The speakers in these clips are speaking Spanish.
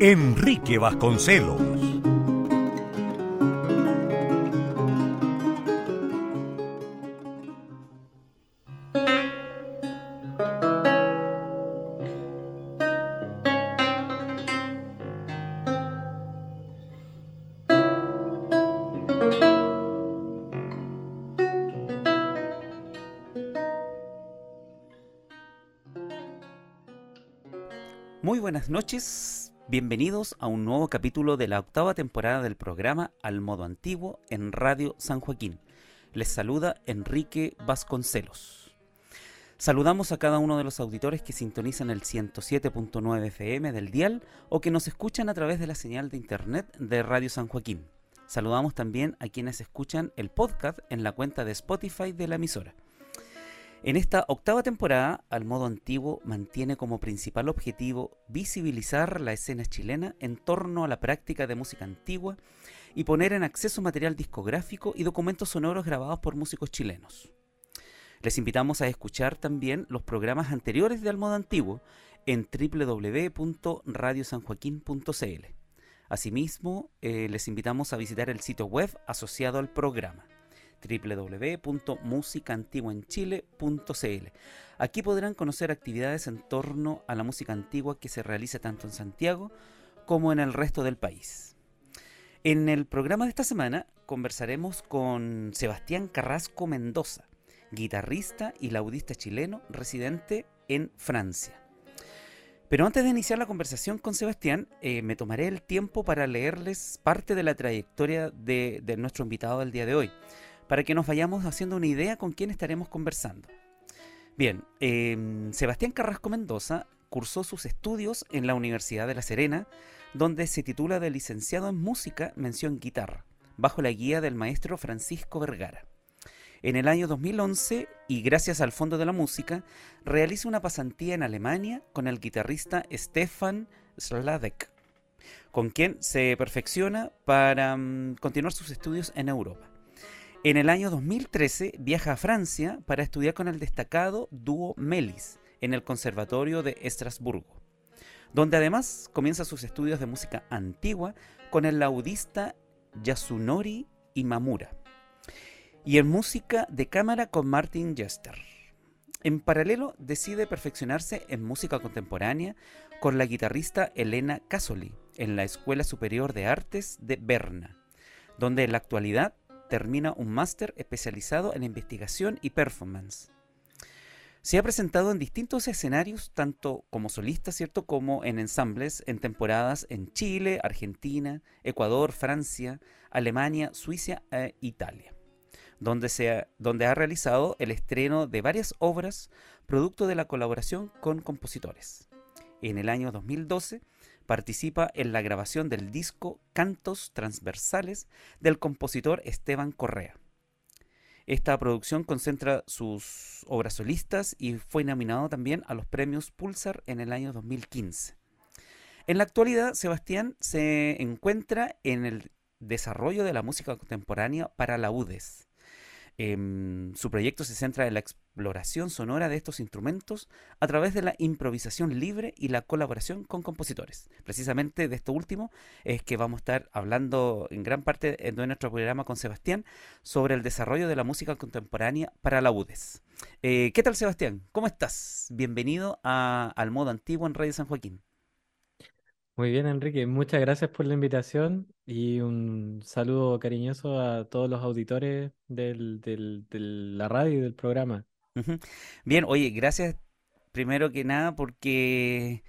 Enrique Vasconcelos. Muy buenas noches, Bienvenidos a un nuevo capítulo de la octava temporada del programa Al Modo Antiguo en Radio San Joaquín. Les saluda Enrique Vasconcelos. Saludamos a cada uno de los auditores que sintonizan el 107.9 FM del dial o que nos escuchan a través de la señal de internet de Radio San Joaquín. Saludamos también a quienes escuchan el podcast en la cuenta de Spotify de la emisora. En esta octava temporada, Al Modo Antiguo mantiene como principal objetivo visibilizar la escena chilena en torno a la práctica de música antigua y poner en acceso material discográfico y documentos sonoros grabados por músicos chilenos. Les invitamos a escuchar también los programas anteriores de Al Modo Antiguo en www.radiosanjoaquín.cl. Asimismo, eh, les invitamos a visitar el sitio web asociado al programa www.musicaantiguaenchile.cl. Aquí podrán conocer actividades en torno a la música antigua que se realiza tanto en Santiago como en el resto del país. En el programa de esta semana conversaremos con Sebastián Carrasco Mendoza, guitarrista y laudista chileno residente en Francia. Pero antes de iniciar la conversación con Sebastián, eh, me tomaré el tiempo para leerles parte de la trayectoria de nuestro invitado del día de hoy para que nos vayamos haciendo una idea con quién estaremos conversando. Bien, em, Sebastián Carrasco Mendoza cursó sus estudios en la Universidad de La Serena, donde se titula de licenciado en música mención guitarra, bajo la guía del maestro Francisco Vergara. En el año 2011, y gracias al Fondo de la Música, realiza una pasantía en Alemania con el guitarrista Stefan Sladek, con quien se perfecciona para mm, continuar sus estudios en Europa. En el año 2013 viaja a Francia para estudiar con el destacado dúo Melis en el Conservatorio de Estrasburgo, donde además comienza sus estudios de música antigua con el laudista Yasunori Imamura y en música de cámara con Martin Jester. En paralelo decide perfeccionarse en música contemporánea con la guitarrista Elena Casoli en la Escuela Superior de Artes de Berna, donde en la actualidad termina un máster especializado en investigación y performance. Se ha presentado en distintos escenarios, tanto como solista, ¿cierto?, como en ensambles, en temporadas en Chile, Argentina, Ecuador, Francia, Alemania, Suiza e Italia, donde, donde ha realizado el estreno de varias obras producto de la colaboración con compositores. En el año 2012 participa en la grabación del disco Cantos Transversales del compositor Esteban Correa. Esta producción concentra sus obras solistas y fue nominado también a los premios Pulsar en el año 2015. En la actualidad, Sebastián se encuentra en el desarrollo de la música contemporánea para la UDES, Em, su proyecto se centra en la exploración sonora de estos instrumentos a través de la improvisación libre y la colaboración con compositores. Precisamente de esto último es que vamos a estar hablando en gran parte de nuestro programa con Sebastián sobre el desarrollo de la música contemporánea para la UDES. Eh, ¿Qué tal Sebastián? ¿Cómo estás? Bienvenido al modo antiguo en Radio San Joaquín. Muy bien, Enrique. Muchas gracias por la invitación y un saludo cariñoso a todos los auditores de la radio y del programa. Bien, oye, gracias primero que nada porque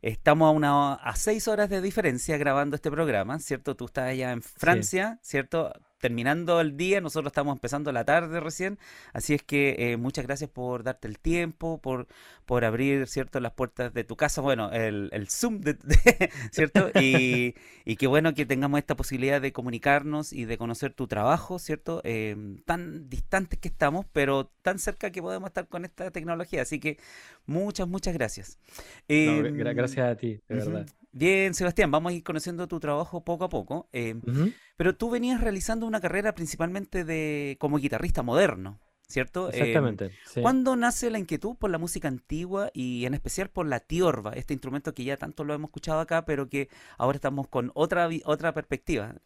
estamos a, una, a seis horas de diferencia grabando este programa, ¿cierto? Tú estás allá en Francia, ¿cierto? Terminando el día, nosotros estamos empezando la tarde recién, así es que eh, muchas gracias por darte el tiempo, por, por abrir, ¿cierto?, las puertas de tu casa, bueno, el, el Zoom, de, ¿cierto? Y, y, qué bueno que tengamos esta posibilidad de comunicarnos y de conocer tu trabajo, ¿cierto? Eh, tan distantes que estamos, pero tan cerca que podemos estar con esta tecnología, así que muchas, muchas gracias. Eh, gracias a ti, de verdad. Bien, Sebastián, vamos a ir conociendo tu trabajo poco a poco. Eh, pero tú venías realizando una carrera principalmente de como guitarrista moderno, ¿cierto? Em, Exactamente. ¿Cuándo nace la inquietud por la música antigua y en especial por la tiorba, este instrumento que ya tanto lo hemos escuchado acá, pero que ahora estamos con otra otra perspectiva?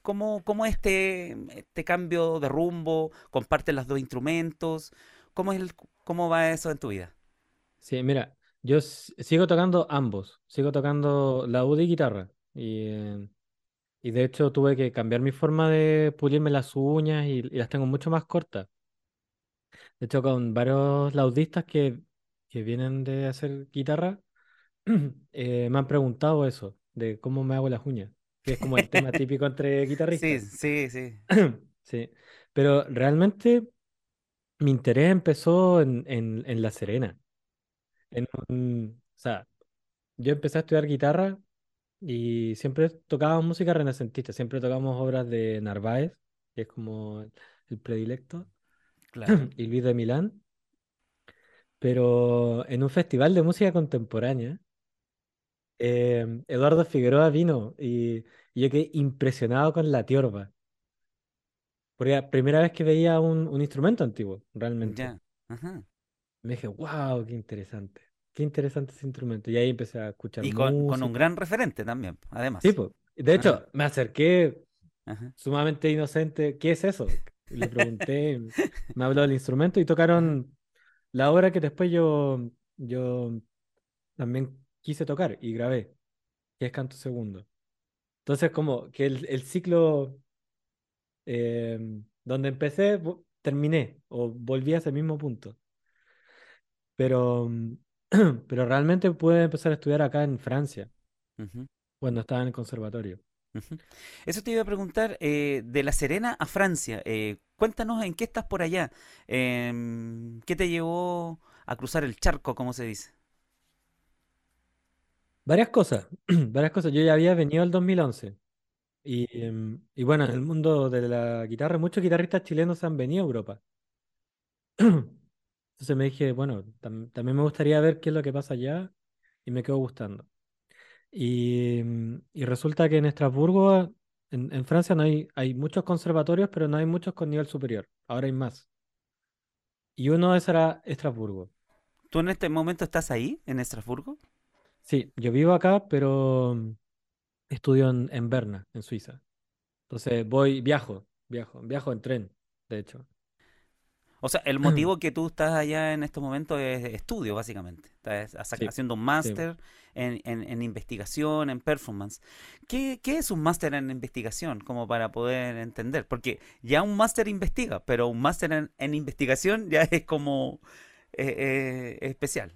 ¿Cómo, cómo este, este cambio de rumbo? ¿Comparten los dos instrumentos? ¿Cómo, es el, ¿Cómo va eso en tu vida? Sí, mira, yo sigo tocando ambos, sigo tocando la y guitarra. Y, eh, y de hecho tuve que cambiar mi forma de pulirme las uñas y, las tengo mucho más cortas. De hecho, con varios laudistas que, que vienen de hacer guitarra, eh, me han preguntado eso, de cómo me hago las uñas, que es como el tema típico entre guitarristas. Sí, sí, sí. sí. Pero realmente mi interés empezó en, en, en La Serena. En o sea, yo empecé a estudiar guitarra y siempre tocábamos música renacentista, siempre tocábamos obras de Narváez, que es como el predilecto, claro. y Luis de Milán. Pero en un festival de música contemporánea, em, Eduardo Figueroa vino y, yo quedé impresionado con la tiorba. Porque la primera vez que veía un, un instrumento antiguo, realmente. Ya. Ajá me dije, wow, qué interesante. Qué interesante ese instrumento. Y ahí empecé a escuchar. Y con, un gran referente también, además. Sí, pues. De hecho, me acerqué sumamente inocente. ¿Qué es eso? le pregunté, me habló del instrumento y tocaron la obra que después yo, yo también quise tocar y grabé, que es Canto Segundo. Entonces, como que el, ciclo em, donde empecé, terminé o volví a ese mismo punto. Pero, pero realmente pude empezar a estudiar acá en Francia, cuando estaba en el conservatorio. Eso te iba a preguntar, eh, de La Serena a Francia, eh, cuéntanos en qué estás por allá, em, qué te llevó a cruzar el charco, como se dice. Varias cosas, varias cosas. Yo ya había venido el 2011 y, em, y bueno, en el mundo de la guitarra, muchos guitarristas chilenos han venido a Europa. Entonces me dije, bueno, también me gustaría ver qué es lo que pasa allá y me quedó gustando. Y, mm, resulta que en Estrasburgo, en, Francia, no hay, hay muchos conservatorios, pero no hay muchos con nivel superior. Ahora hay más. Y uno es era Estrasburgo. ¿Tú en este momento estás ahí, en Estrasburgo? Sí, yo vivo acá, pero mm, estudio en, en Berna, en Suiza. Entonces voy, viajo, viajo, viajo en tren, de hecho. O sea, el motivo que tú estás allá en estos momentos es estudio, básicamente. Estás haciendo un máster en, investigación, en performance. ¿Qué, es un máster en investigación? Como para poder entender. Porque ya un máster investiga, pero un máster en, investigación ya es como eh, eh, especial.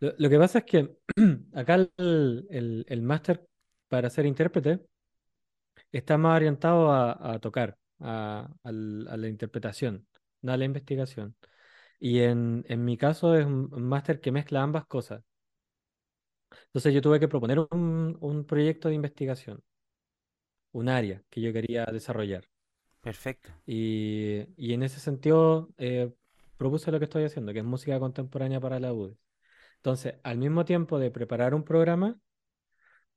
Lo, que pasa es que acá el, máster para ser intérprete está más orientado a, tocar, a la interpretación da la investigación. Y en, en mi caso es un, máster que mezcla ambas cosas. Entonces yo tuve que proponer un, un proyecto de investigación, un área que yo quería desarrollar. Perfecto. Y, y en ese sentido eh, propuse lo que estoy haciendo, que es música contemporánea para la UDES. Entonces, al mismo tiempo de preparar un programa,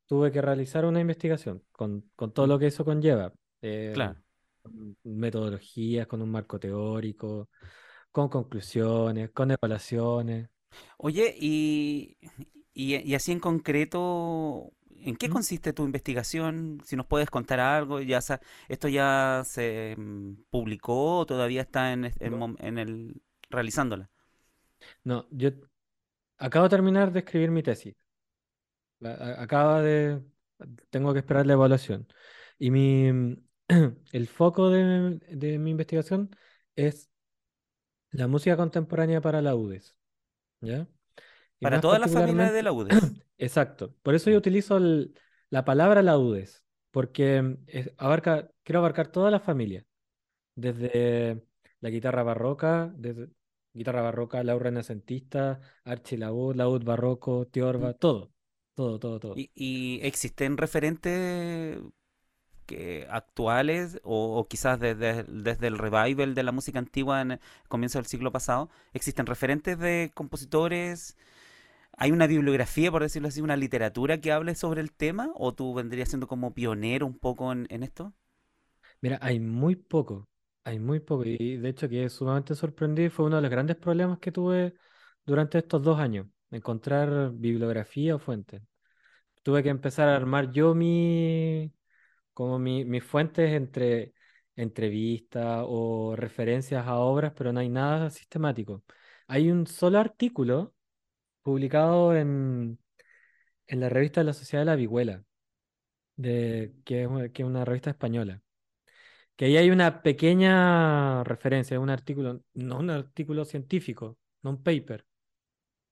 tuve que realizar una investigación con, con todo lo que eso conlleva. Eh, claro metodologías, con un marco teórico, con conclusiones, con evaluaciones. Oye, y, y, así en concreto, ¿en qué consiste tu investigación? Si nos puedes contar algo, ya ¿esto ya se mm, publicó o todavía está en, en, el realizándola? No, yo acabo de terminar de escribir mi tesis. acaba de... Tengo que esperar la evaluación. Y mi, el foco de, mi investigación es la música contemporánea para la UDES. ¿Ya? para toda la familia de la UDES. Exacto. Por eso yo utilizo la palabra laudes, porque abarca, quiero abarcar toda la familia, desde la guitarra barroca, desde guitarra barroca, laúd renacentista, archilaúd, laúd barroco, tiorba, todo, todo, todo, todo. ¿Y, existen referentes que actuales o, quizás desde, desde, el revival de la música antigua en el comienzo del siglo pasado, existen referentes de compositores ¿Hay una bibliografía, por decirlo así, una literatura que hable sobre el tema? ¿O tú vendrías siendo como pionero un poco en, esto? Mira, hay muy poco, hay muy poco. Y de hecho que sumamente sorprendí, fue uno de los grandes problemas que tuve durante estos dos años, encontrar bibliografía o fuentes. Tuve que empezar a armar yo mi, como mis fuentes entre entrevistas o referencias a obras, pero no hay nada sistemático. Hay un solo artículo publicado en, en la revista de la Sociedad de la Vihuela, de, que, es, una revista española. Que ahí hay una pequeña referencia, un artículo, no un artículo científico, no un paper,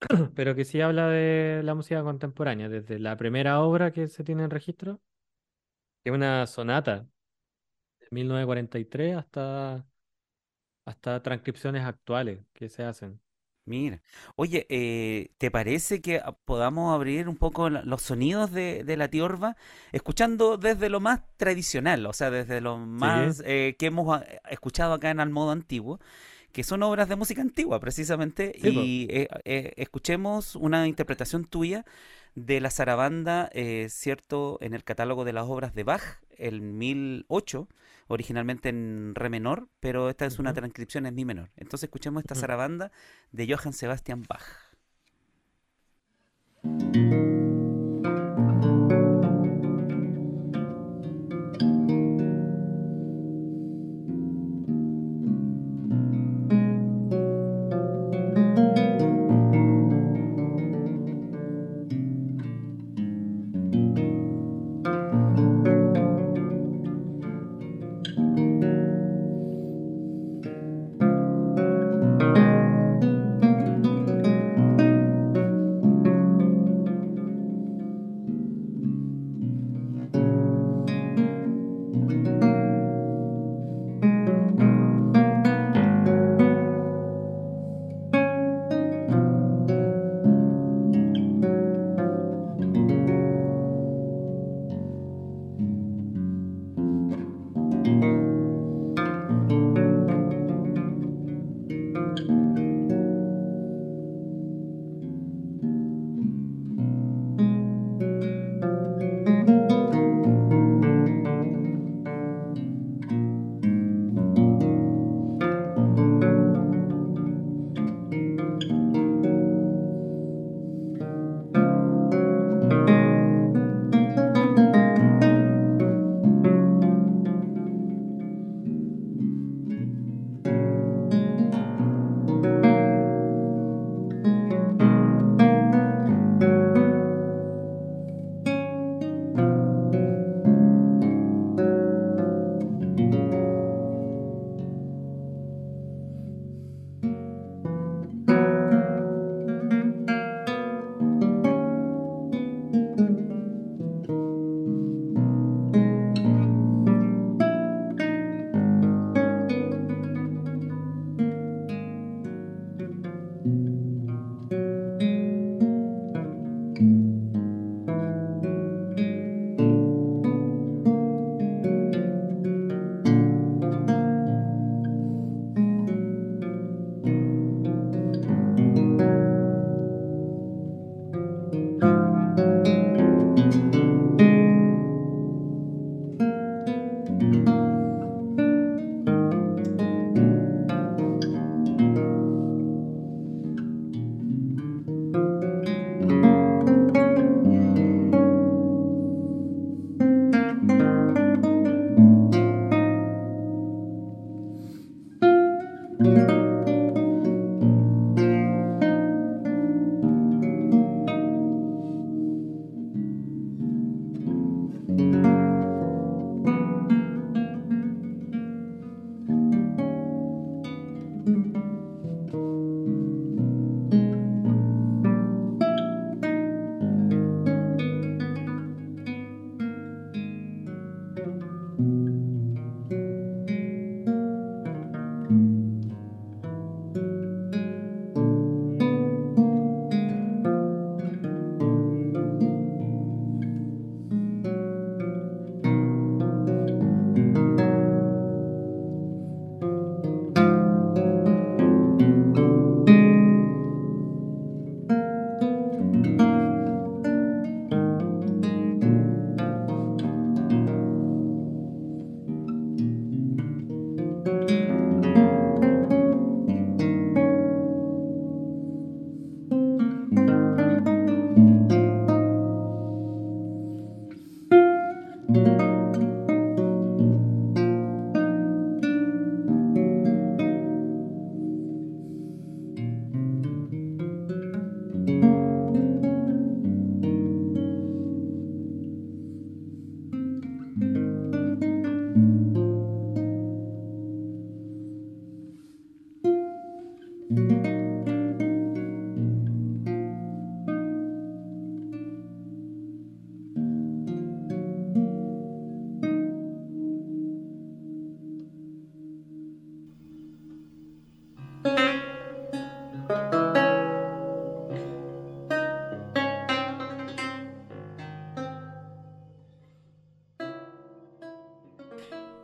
pero que sí habla de la música contemporánea, desde la primera obra que se tiene en registro, que es una sonata de 1943 hasta, hasta transcripciones actuales que se hacen. Mira, oye, eh, ¿te parece que podamos abrir un poco los sonidos de, la tiorba, escuchando desde lo más tradicional, o sea, desde lo más eh, que hemos ah, escuchado acá en Al Modo Antiguo, que son obras de música antigua precisamente, y eh, escuchemos una interpretación tuya de la zarabanda, cierto, en el catálogo de las obras de Bach, el 1008 originalmente en re menor, pero esta es una transcripción en mi menor. Entonces escuchemos esta zarabanda de Johann Sebastian Bach.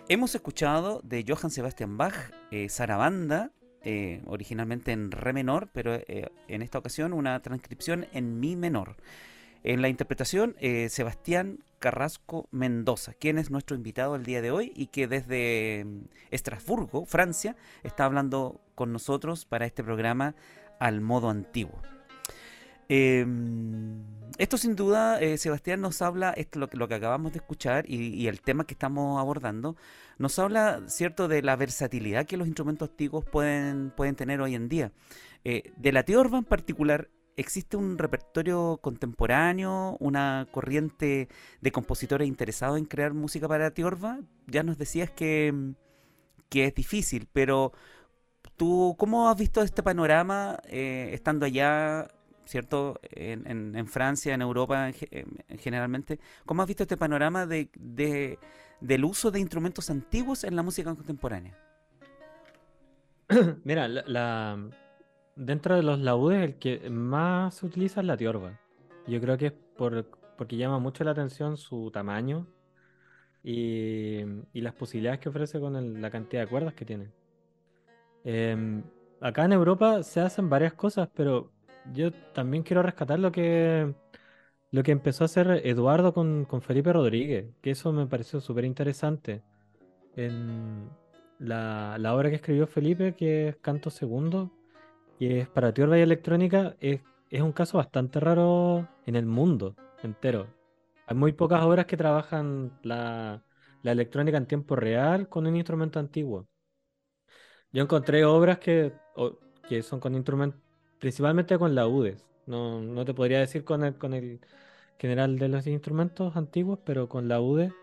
Hemos escuchado de Johann Sebastian Bach, eh, Sarabanda, eh, originalmente en re menor, pero eh, en esta ocasión una transcripción en mi menor. En la interpretación, Sebastián Carrasco Mendoza, quien es nuestro invitado el día de hoy y que desde mm, Estrasburgo, Francia, está hablando con nosotros para este programa al modo antiguo. Em, esto sin duda, eh, Sebastián nos habla, esto lo, lo que acabamos de escuchar y, el tema que estamos abordando, nos habla, cierto, de la versatilidad que los instrumentos antiguos pueden, pueden tener hoy en día. Eh, de la tiorba en particular, ¿existe un repertorio contemporáneo, una corriente de compositores interesados en crear música para tiorba? Ya nos decías que, que es difícil, pero ¿tú cómo has visto este panorama eh, estando allá? ¿Cierto? En, en, Francia, en Europa generalmente. ¿Cómo has visto este panorama de, del uso de instrumentos antiguos en la música contemporánea? Mira, la, dentro de los laudes el que más se utiliza es la tiorba. Yo creo que es por, porque llama mucho la atención su tamaño y, las posibilidades que ofrece con la cantidad de cuerdas que tiene. Em, acá en Europa se hacen varias cosas, pero yo también quiero rescatar lo que, lo que empezó a hacer Eduardo con, Felipe Rodríguez, que eso me pareció súper interesante. En la, obra que escribió Felipe, que es Canto Segundo, que es para tiorba y electrónica, es, un caso bastante raro en el mundo entero. Hay muy pocas obras que trabajan la, electrónica en tiempo real con un instrumento antiguo. Yo encontré obras que, que son con instrumentos principalmente con la UDES. No, no te podría decir con el, con el general de los instrumentos antiguos, pero con la UDES.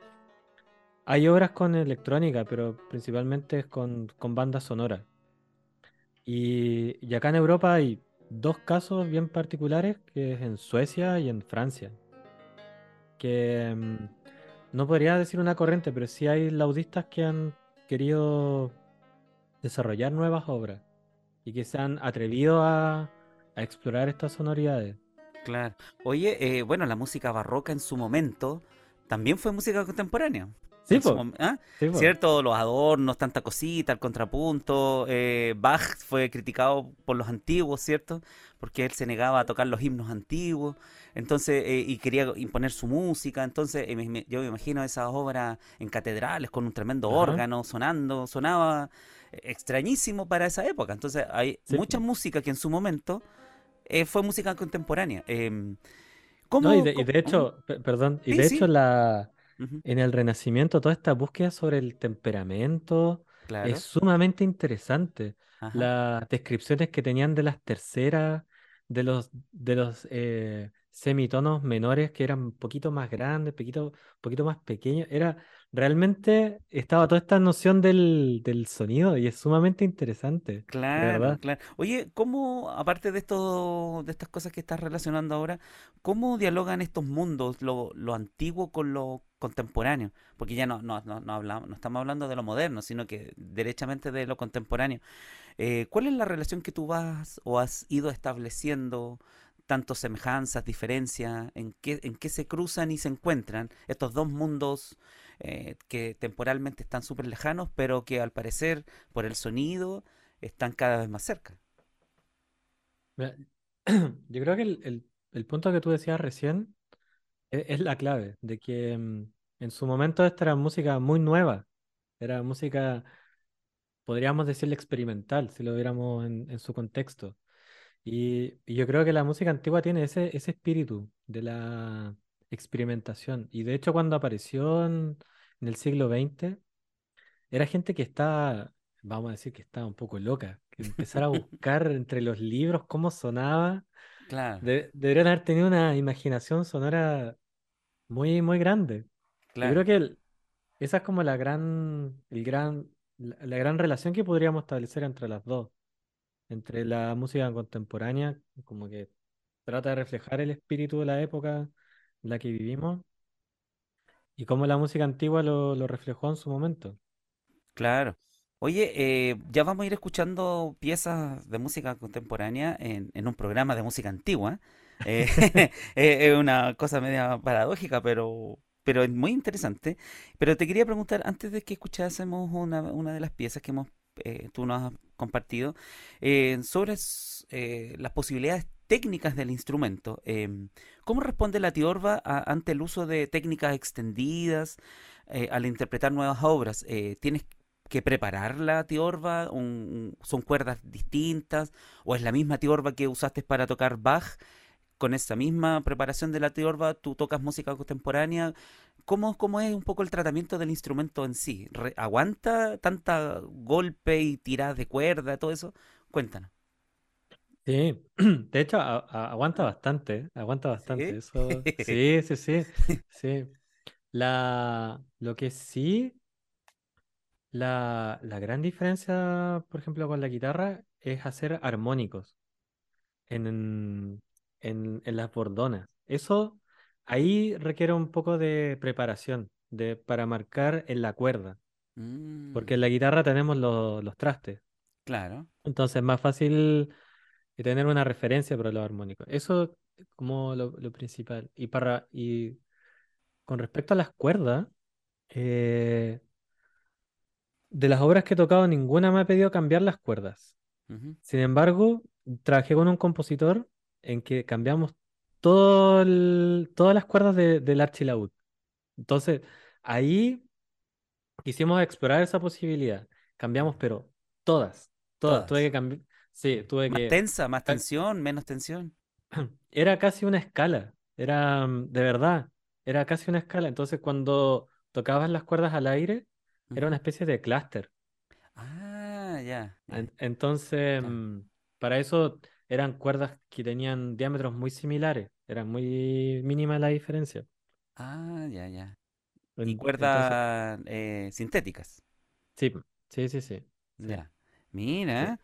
Hay obras con electrónica, pero principalmente con, con bandas sonoras. Y, y, acá en Europa hay dos casos bien particulares, que es en Suecia y en Francia. Que mm, no podría decir una corriente, pero sí hay laudistas que han querido desarrollar nuevas obras y que se han atrevido a, explorar estas sonoridades. Claro. Oye, eh, bueno, la música barroca en su momento también fue música contemporánea. Sí, ¿ah? ¿Cierto? Los adornos, tanta cosita, el contrapunto. Eh, Bach fue criticado por los antiguos, ¿cierto? Porque él se negaba a tocar los himnos antiguos. Entonces, eh, y quería imponer su música. Entonces, yo me imagino esas obras en catedrales con un tremendo órgano sonando. Sonaba extrañísimo para esa época. Entonces hay mucha música que en su momento eh, fue música contemporánea. Em, ¿cómo, y, de, hecho, perdón, y de hecho la, en el Renacimiento toda esta búsqueda sobre el temperamento es sumamente interesante. Las descripciones que tenían de las terceras, de los, de los eh, semitonos menores que eran un poquito más grandes, poquito, poquito más pequeños, era realmente estaba toda esta noción del, sonido y es sumamente interesante. Claro, claro. Oye, ¿cómo, aparte de esto, de estas cosas que estás relacionando ahora, cómo dialogan estos mundos, lo, antiguo con lo contemporáneo? Porque ya no, no, no, hablamos, no estamos hablando de lo moderno, sino que derechamente de lo contemporáneo. Eh, ¿Cuál es la relación que tú vas o has ido estableciendo? tanto semejanzas, diferencias, en qué, en qué se cruzan y se encuentran estos dos mundos eh, que temporalmente están súper lejanos, pero que al parecer, por el sonido, están cada vez más cerca. Yo creo que el, punto que tú decías recién e, es, la clave, de que mm, en su momento esta era música muy nueva, era música, podríamos decirle experimental, si lo viéramos en, su contexto. Y, y, yo creo que la música antigua tiene ese, ese espíritu de la, experimentación. Y de hecho, cuando apareció en, el siglo XX, era gente que estaba, vamos a decir que estaba un poco loca, que empezar a buscar entre los libros cómo sonaba. Claro. deberían haber tenido una imaginación sonora muy, muy grande. Yo creo que esa es como la gran, el gran, la gran relación que podríamos establecer entre las dos. Entre la música contemporánea, como que trata de reflejar el espíritu de la época la que vivimos y cómo la música antigua lo, reflejó en su momento. Claro. Oye, eh, ya vamos a ir escuchando piezas de música contemporánea en, un programa de música antigua. Eh, es una cosa media paradójica, pero pero es muy interesante. Pero te quería preguntar, antes de que escuchásemos una, una de las piezas que hemos, eh, tú nos has compartido, eh, sobre eh, las posibilidades técnicas del instrumento. Em, ¿Cómo responde la tiorba ante el uso de técnicas extendidas al interpretar nuevas obras? ¿Tienes que preparar la tiorba? ¿Son cuerdas distintas? ¿O es la misma tiorba que usaste para tocar Bach? con esa misma preparación de la tiorba, tú tocas música contemporánea. ¿Cómo, ¿Cómo es un poco el tratamiento del instrumento en sí? ¿Aguanta tanta golpe y tiradas de cuerda, todo eso? Cuéntanos. Sí, de hecho aguanta bastante, aguanta bastante. ¿Sí? Eso, sí, sí, sí, sí. La, lo que sí, la, la gran diferencia, por ejemplo, con la guitarra es hacer armónicos. En, en, las bordonas. Eso ahí requiere un poco de preparación de, para marcar en la cuerda. Porque en mm. la guitarra tenemos los trastes. Claro. Entonces es más fácil tener una referencia para los armónicos. Eso como lo, principal. Y para y con respecto a las cuerdas, eh, de las obras que he tocado, ninguna me ha pedido cambiar las cuerdas. Sin embargo, trabajé con un compositor en que cambiamos todo todas las cuerdas del archilaúd. Entonces, ahí quisimos explorar esa posibilidad. Cambiamos, pero todas, todas. Tuve que cambiar. Sí, tuve más que. tensa, más tensión, menos tensión. Era casi una escala. Era, mm, de verdad, era casi una escala. Entonces, cuando tocabas las cuerdas al aire, era una especie de clúster. Ah, ya. Entonces, mm, para eso eran cuerdas que tenían diámetros muy similares, era muy mínima la diferencia. Ah, ya, ya. Y cuerdas eh, sintéticas. Sí, sí, sí, sí. Ya. Mira,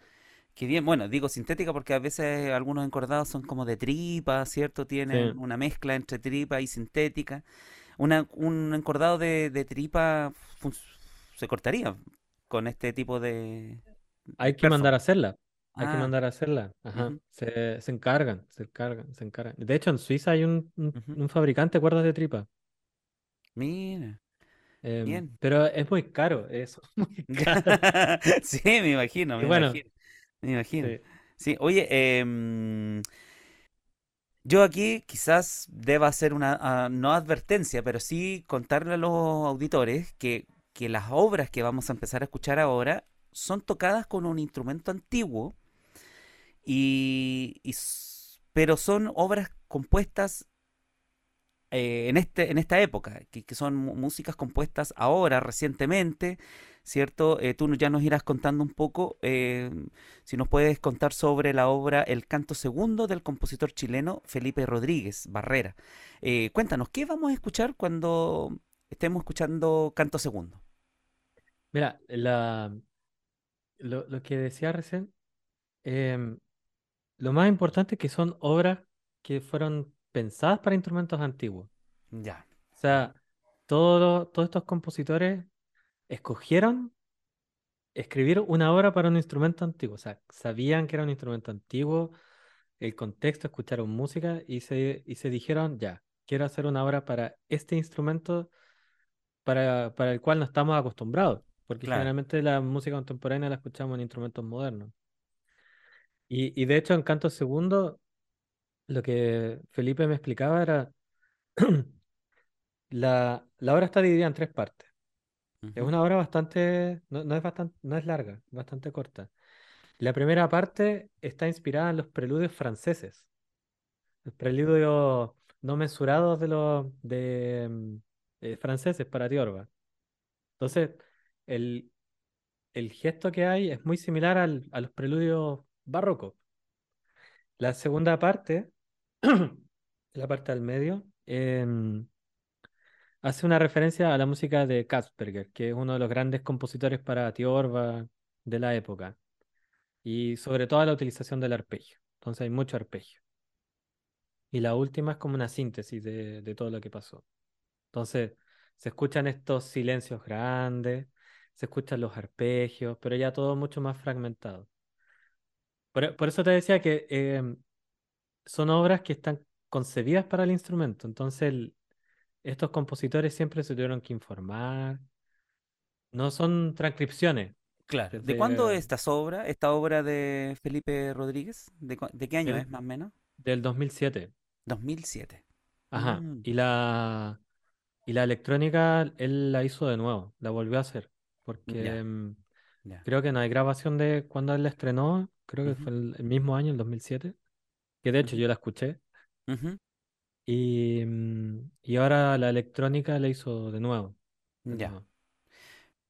qué bien. Bueno, digo sintética porque a veces algunos encordados son como de tripa, ¿cierto? Tienen una mezcla entre tripa y sintética. Una, un encordado de, de tripa se cortaría con este tipo de... Hay que mandar a hacerla. Hay que ah. mandar a hacerla. Ajá. se, se, encargan, se encargan, se encargan. De hecho, en Suiza hay un, un, fabricante de cuerdas de tripa. Mira. Em, Bien. Pero es muy caro, eso. Muy caro. sí, me imagino, me bueno, imagino. Me imagino. Sí, oye, eh, yo aquí quizás deba hacer una, ah, no advertencia, pero sí contarle a los auditores que, que las obras que vamos a empezar a escuchar ahora son tocadas con un instrumento antiguo y, pero son obras compuestas eh, en, este, en esta época, que, son músicas compuestas ahora, recientemente, ¿cierto? Eh, tú ya nos irás contando un poco, eh, si nos puedes contar sobre la obra El canto segundo del compositor chileno Felipe Rodríguez Barrera. cuéntanos, ¿qué vamos a escuchar cuando estemos escuchando canto segundo? Mira, la, lo, lo que decía recién, em, lo más importante es que son obras que fueron pensadas para instrumentos antiguos. Ya. O sea, todos todos estos compositores escogieron escribir una obra para un instrumento antiguo. O sea, sabían que era un instrumento antiguo, el contexto, escucharon música y se, y se dijeron, ya, quiero hacer una obra para este instrumento para, para el cual no estamos acostumbrados, porque generalmente la música contemporánea la escuchamos en instrumentos modernos. Y, de hecho, en Canto Segundo, lo que Felipe me explicaba era, la, la obra está dividida en tres partes. Es una obra bastante, no, es bastante, no es larga, bastante corta. La primera parte está inspirada en los preludios franceses, los preludios no mensurados de los de, mm, franceses para Tiorba. Entonces, el, el gesto que hay es muy similar al, a los preludios barroco. La segunda parte, la parte del medio, em, hace una referencia a la música de Kasperger, que es uno de los grandes compositores para Tiorba de la época, y sobre todo la utilización del arpegio. Entonces hay mucho arpegio. Y la última es como una síntesis de, todo lo que pasó. Entonces se escuchan estos silencios grandes, se escuchan los arpegios, pero ya todo mucho más fragmentado. Por, eso te decía que em, son obras que están concebidas para el instrumento. Entonces, estos compositores siempre se tuvieron que informar. No son transcripciones. Claro. ¿De cuándo es esta obra, esta obra de Felipe Rodríguez? ¿De, qué año es más o menos? Del 2007. 2007. Ajá. Mm. Y la y la electrónica él la hizo de nuevo, la volvió a hacer, porque mm, creo que no hay grabación de cuando él la estrenó, creo que fue el, mismo año, el 2007, que de hecho yo la escuché. Mm, y ahora la electrónica la hizo de nuevo. ya.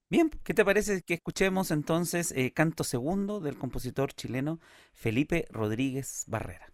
Bien, ¿qué te parece que escuchemos entonces eh, Canto Segundo del compositor chileno Felipe Rodríguez Barrera?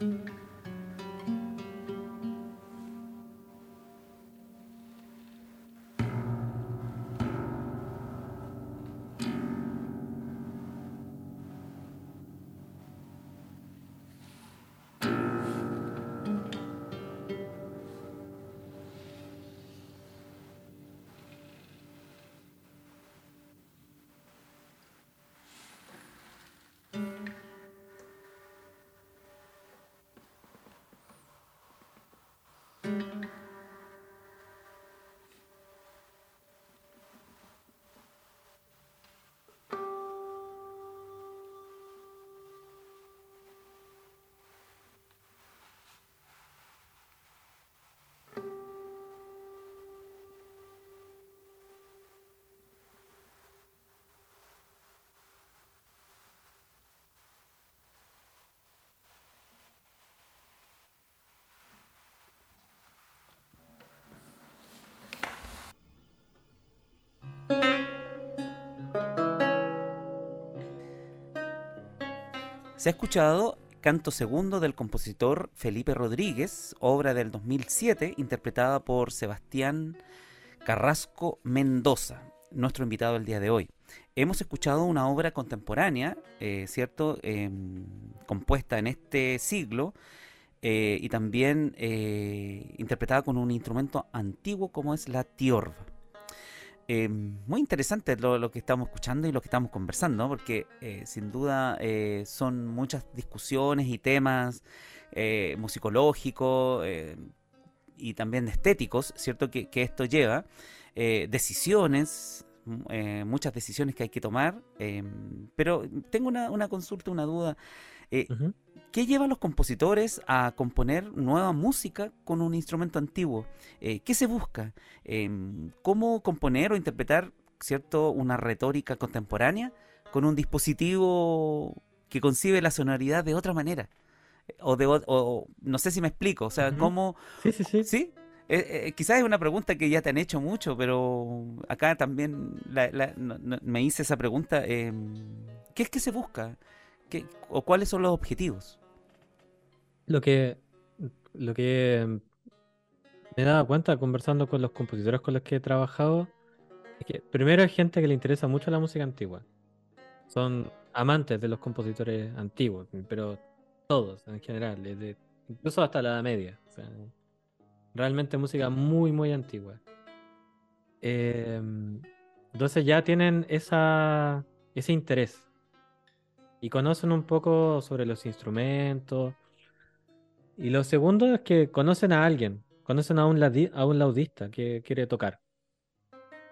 Mm-hmm. Se ha escuchado Canto Segundo del compositor Felipe Rodríguez, obra del 2007, interpretada por Sebastián Carrasco Mendoza, nuestro invitado el día de hoy. Hemos escuchado una obra contemporánea, eh, ¿cierto? Em, compuesta en este siglo eh, y también eh, interpretada con un instrumento antiguo como es la tiorba. Em, muy interesante lo, que estamos escuchando y lo que estamos conversando, porque sin duda son muchas discusiones y temas musicológicos y también estéticos, ¿cierto? Que, que esto lleva. decisiones, eh, muchas decisiones que hay que tomar, em, pero tengo una, consulta, una duda. Eh, ¿Qué lleva a los compositores a componer nueva música con un instrumento antiguo? Eh, ¿Qué se busca? Em, ¿Cómo componer o interpretar cierto, una retórica contemporánea con un dispositivo que concibe la sonoridad de otra manera? O, de, no sé si me explico, o sea, ¿cómo... Sí, sí, sí. ¿Sí? Eh, eh, quizás es una pregunta que ya te han hecho mucho, pero acá también me hice esa pregunta. Em, ¿Qué es que se busca? ¿Qué, ¿O cuáles son los objetivos? Lo que, lo que me he dado cuenta conversando con los compositores con los que he trabajado es que primero hay gente que le interesa mucho la música antigua. Son amantes de los compositores antiguos, pero todos en general, incluso hasta la Edad Media. Realmente música muy, muy antigua. Em, entonces ya tienen esa, ese interés. Y conocen un poco sobre los instrumentos. Y lo segundo es que conocen a alguien. Conocen a un, a un laudista que quiere tocar.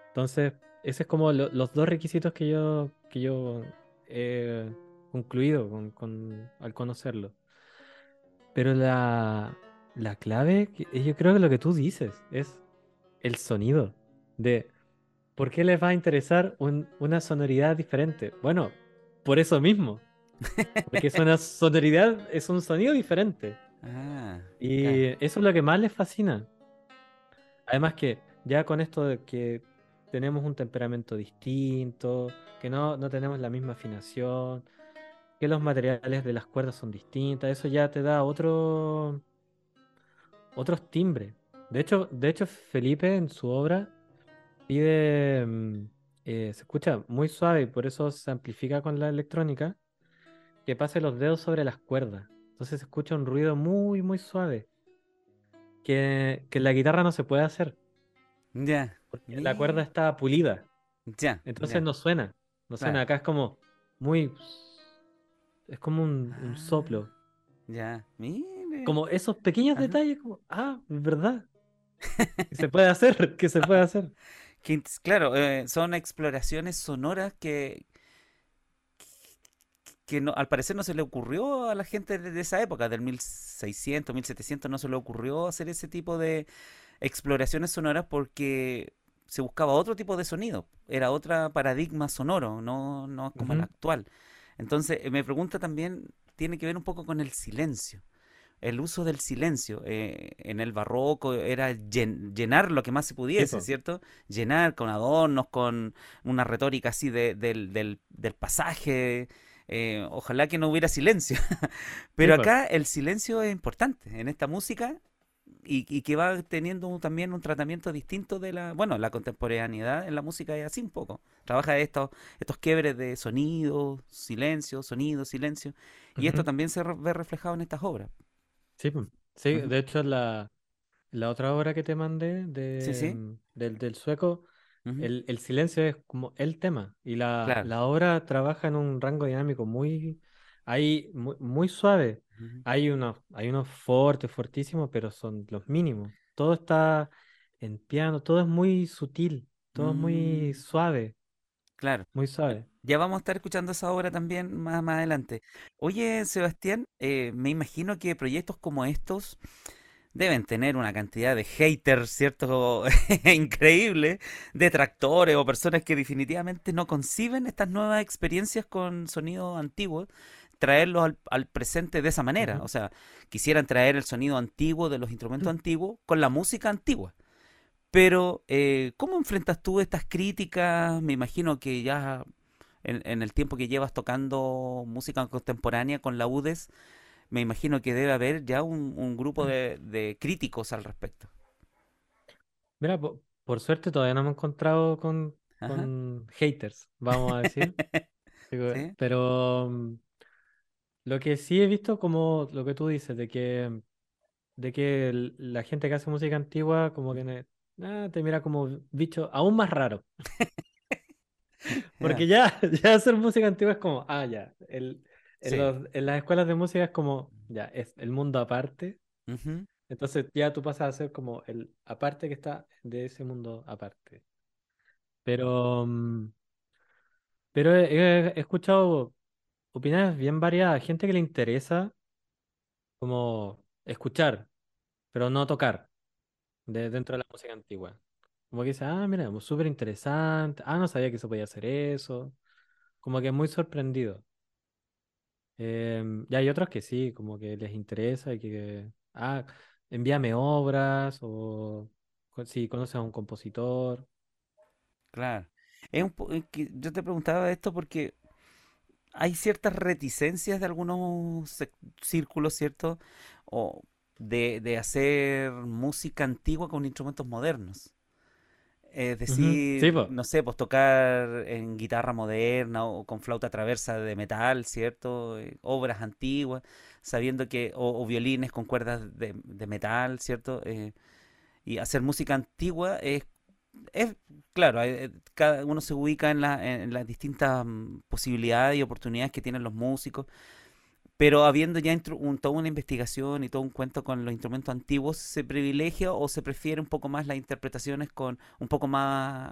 Entonces, ese es como los dos requisitos que yo, que yo he concluido con, al conocerlo. Pero la, la clave, eh, yo creo que lo que tú dices es el sonido. De por qué les va a interesar una sonoridad diferente. Bueno, por eso mismo. Porque es una sonoridad, es un sonido diferente. Ah, y eso es lo que más les fascina. Además que ya con esto de que tenemos un temperamento distinto, que no, no tenemos la misma afinación, que los materiales de las cuerdas son distintas, eso ya te da otro, otros timbres. De hecho, de hecho, Felipe en su obra pide. Mm, eh, se escucha muy suave y por eso se amplifica con la electrónica. Que pase los dedos sobre las cuerdas. Entonces se escucha un ruido muy, muy suave. Que, que la guitarra no se puede hacer. Ya. Porque la cuerda está pulida. Ya. Entonces no suena. No suena. Acá es como muy. Es como un, un soplo. Ya. Como esos pequeños detalles, como, ah, verdad. que se puede hacer, que se puede hacer. claro, eh, son exploraciones sonoras que, que no, al parecer no se le ocurrió a la gente de esa época, del 1600, 1700, no se le ocurrió hacer ese tipo de exploraciones sonoras porque se buscaba otro tipo de sonido, era otro paradigma sonoro, no, no como el actual. Entonces, me pregunta también, tiene que ver un poco con el silencio el uso del silencio. Eh, en el barroco era llenar lo que más se pudiese, ¿cierto? Llenar con adornos, con una retórica así de, del, del, pasaje. Eh, ojalá que no hubiera silencio. Pero acá el silencio es importante en esta música y, que va teniendo también un tratamiento distinto de la, bueno, la contemporaneidad en la música es así un poco. Trabaja estos, estos quiebres de sonido, silencio, sonido, silencio. Y esto también se ve reflejado en estas obras. Sí, sí, de hecho la, la otra obra que te mandé de, mm, del, del sueco, el, el silencio es como el tema y la, la obra trabaja en un rango dinámico muy, hay, muy, muy suave. Hay unos, hay unos fuertes, fortísimos, pero son los mínimos. Todo está en piano, todo es muy sutil, todo es muy mm. suave, claro. muy suave. Ya vamos a estar escuchando esa obra también más, más adelante. Oye, Sebastián, eh, me imagino que proyectos como estos deben tener una cantidad de haters, ¿cierto? Increíble, detractores o personas que definitivamente no conciben estas nuevas experiencias con sonido antiguo, traerlos al, presente de esa manera. O sea, quisieran traer el sonido antiguo de los instrumentos mm. antiguos con la música antigua. Pero, eh, ¿cómo enfrentas tú estas críticas? Me imagino que ya en, el tiempo que llevas tocando música contemporánea con la UDES, me imagino que debe haber ya un, grupo mm. de, críticos al respecto. Mira, por, suerte todavía no hemos encontrado con, haters, vamos a decir. Pero mm, lo que sí he visto, como lo que tú dices, de que, de que la gente que hace música antigua, como que ah, te mira como bicho aún más raro. Porque ya, ya hacer música antigua es como, ah, ya, el, en, las escuelas de música es como, ya, es el mundo aparte. Entonces ya tú pasas a ser como el aparte que está de ese mundo aparte. Pero, mm, pero he, escuchado opiniones bien variadas, gente que le interesa como escuchar, pero no tocar de, dentro de la música antigua. Como que dice, ah, mira, súper interesante, ah, no sabía que se podía hacer eso. Como que muy sorprendido. Em, y hay otros que sí, como que les interesa y que, ah, envíame obras o si conoces a un compositor. Claro. Es un yo te preguntaba esto porque hay ciertas reticencias de algunos círculos, ¿cierto? O de, de hacer música antigua con instrumentos modernos. Es decir, no sé, pues tocar en guitarra moderna o con flauta traversa de metal, ¿cierto? Eh, obras antiguas, sabiendo que, o, violines con cuerdas de, metal, ¿cierto? Eh, y hacer música antigua es, es claro, eh, cada uno se ubica en, la, en las distintas mm, posibilidades y oportunidades que tienen los músicos. Pero habiendo ya un, toda una investigación y todo un cuento con los instrumentos antiguos, ¿se privilegia o se prefiere un poco más las interpretaciones con un poco más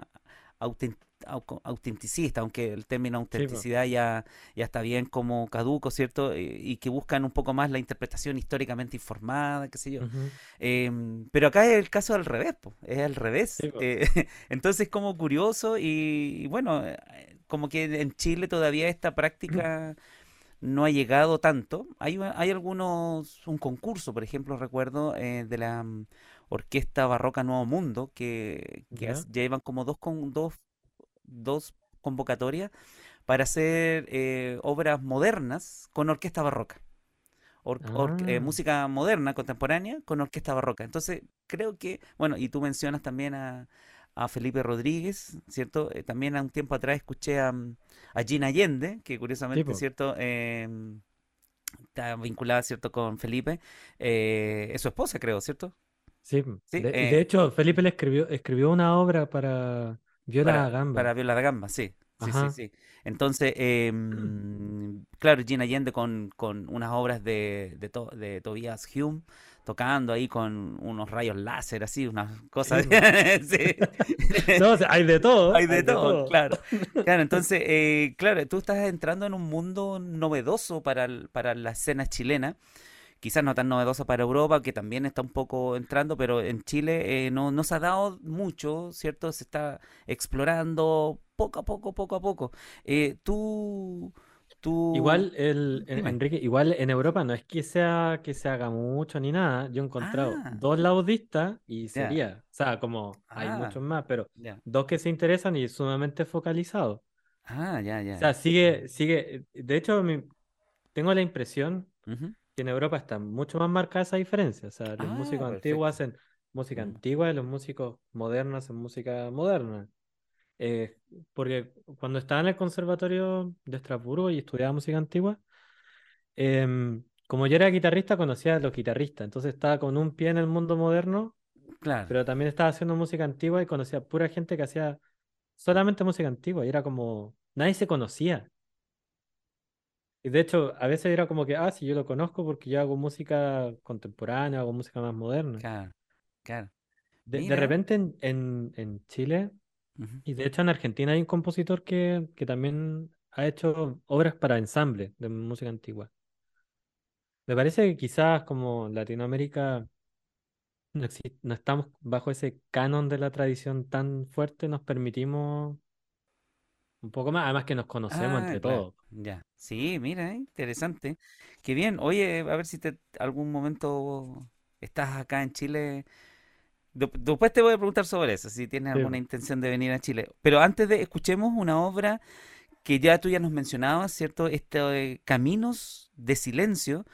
autenticista, aunque el término autenticidad ya, ya está bien como caduco, ¿cierto? Y, que buscan un poco más la interpretación históricamente informada, qué sé yo. Em, pero acá es el caso al revés, es al revés. Eh, entonces es como curioso y, bueno, eh, como que en Chile todavía esta práctica no ha llegado tanto. Hay, hay algunos, un concurso, por ejemplo, recuerdo, eh, de la mm, Orquesta Barroca Nuevo Mundo, que, que llevan como dos, con, dos, dos convocatorias para hacer eh, obras modernas con orquesta barroca. Eh, ah. música moderna, contemporánea, con orquesta barroca. Entonces, creo que, bueno, y tú mencionas también a, a Felipe Rodríguez, ¿cierto? Eh, también a un tiempo atrás escuché a, a Gina Allende, que curiosamente, ¿cierto? Em, está vinculada, ¿cierto? Con Felipe. Eh, es su esposa, creo, ¿cierto? Sí. ¿Sí? De, de, eh, hecho, Felipe le escribió, escribió una obra para Viola da Gamba. Para Viola da Gamba, sí. Sí, sí, sí. Entonces, em, claro, Gina Allende con, con unas obras de, de, de Tobias Hume, tocando ahí con unos rayos láser, así, unas cosas. Sí. no, hay de todo. Hay de, todo, claro. Claro, entonces, eh, claro, tú estás entrando en un mundo novedoso para, para la escena chilena. Quizás no tan novedoso para Europa, que también está un poco entrando, pero en Chile eh, no, no se ha dado mucho, ¿cierto? Se está explorando poco a poco, poco a poco. Eh, tú Igual, el, Enrique, igual en Europa no es que sea que se haga mucho ni nada. Yo he encontrado ah. dos laudistas y sería, o sea, como hay ah, muchos más, pero dos que se interesan y sumamente focalizados. Ah, ya, ya. O sea, sigue, sigue. De hecho, tengo la impresión que en Europa está mucho más marcada esa diferencia. O sea, los músicos ah, antiguos hacen música mm. antigua y los músicos modernos hacen música moderna. Eh, porque cuando estaba en el conservatorio de Estrasburgo y estudiaba música antigua, em, como yo era guitarrista, conocía a los guitarristas, entonces estaba con un pie en el mundo moderno, claro. pero también estaba haciendo música antigua y conocía pura gente que hacía solamente música antigua y era como, nadie se conocía. Y de hecho, a veces era como que, ah, sí, yo lo conozco porque yo hago música contemporánea, hago música más moderna. Claro, claro. De, repente en, en Chile y de hecho en Argentina hay un compositor que, también ha hecho obras para ensamble de música antigua. Me parece que quizás como Latinoamérica no, no estamos bajo ese canon de la tradición tan fuerte, nos permitimos un poco más, además que nos conocemos ah, entre todos. Ya. Sí, mira, eh, interesante. Qué bien. Oye, a ver si te algún momento estás acá en Chile Después te voy a preguntar sobre eso, si tienes alguna intención de venir a Chile. Pero antes de, escuchemos una obra que ya tú ya nos mencionabas, ¿cierto? Este Caminos de Silencio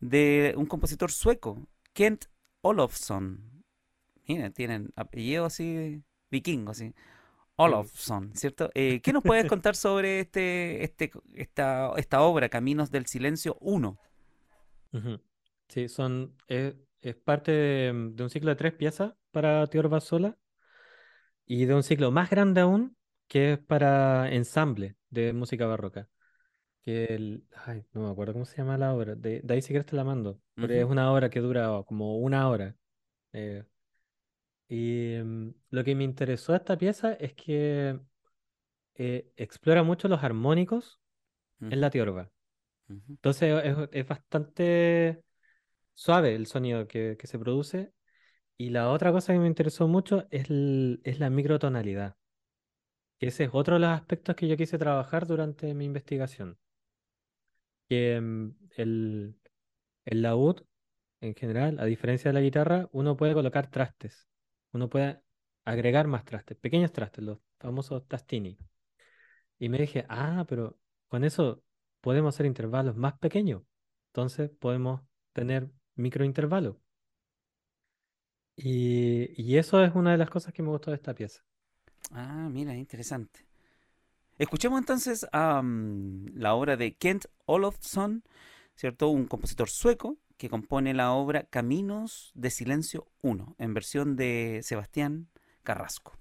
de un compositor sueco, Kent Olofsson. Mira, tienen apellido así vikingo, así. Olofsson, ¿cierto? Eh, ¿Qué nos puedes contar sobre este, este, esta, esta obra, Caminos del Silencio 1? Sí, son, es, parte de, un ciclo de tres piezas para Teor sola y de un ciclo más grande aún que es para ensamble de música barroca. Que el, ay, no me acuerdo cómo se llama la obra, de, ahí si quieres te la mando, pero es una obra que dura como una hora. Eh, y mm, lo que me interesó de esta pieza es que eh, explora mucho los armónicos en la tiorba. Entonces es, bastante suave el sonido que, se produce. Y la otra cosa que me interesó mucho es, la microtonalidad. Ese es otro de los aspectos que yo quise trabajar durante mi investigación. Que mm, el, el laúd, en general, a diferencia de la guitarra, uno puede colocar trastes. Uno puede agregar más trastes, pequeños trastes, los famosos tastini. Y me dije, ah, pero con eso podemos hacer intervalos más pequeños. Entonces podemos tener microintervalos. Y, eso es una de las cosas que me gustó de esta pieza. Ah, mira, interesante. Escuchemos entonces la obra de Kent Olofsson, ¿cierto? Un compositor sueco que compone la obra Caminos de Silencio 1, en versión de Sebastián Carrasco.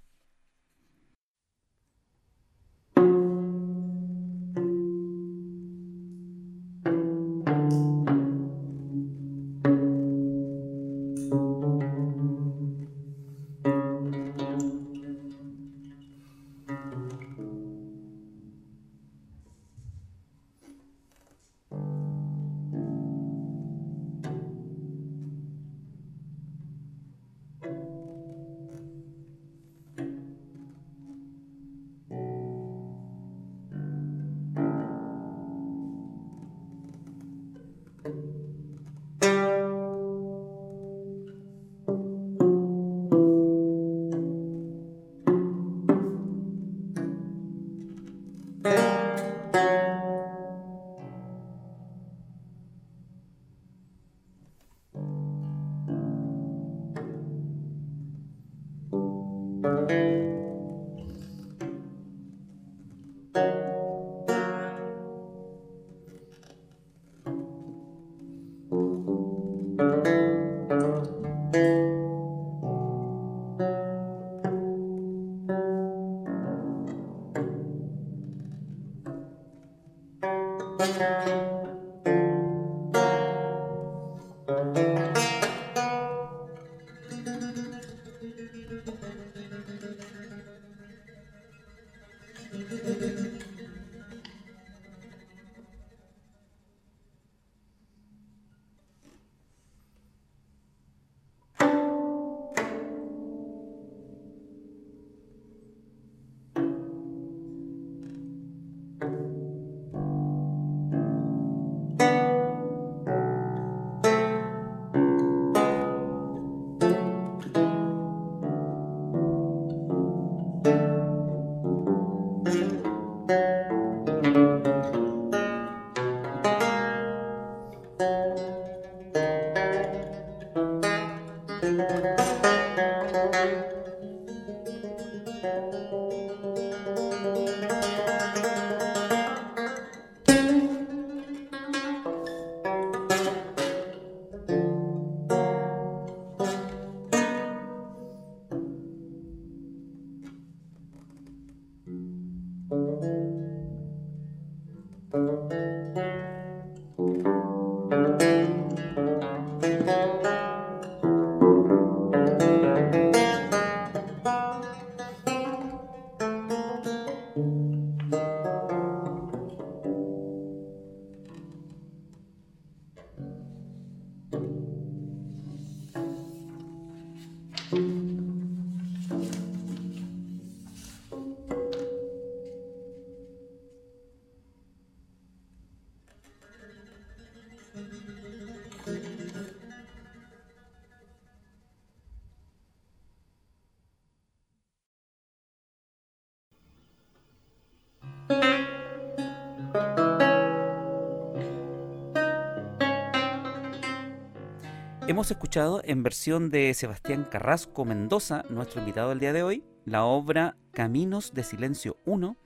Hemos escuchado en versión de Sebastián Carrasco Mendoza, nuestro invitado del día de hoy, la obra Caminos de Silencio 1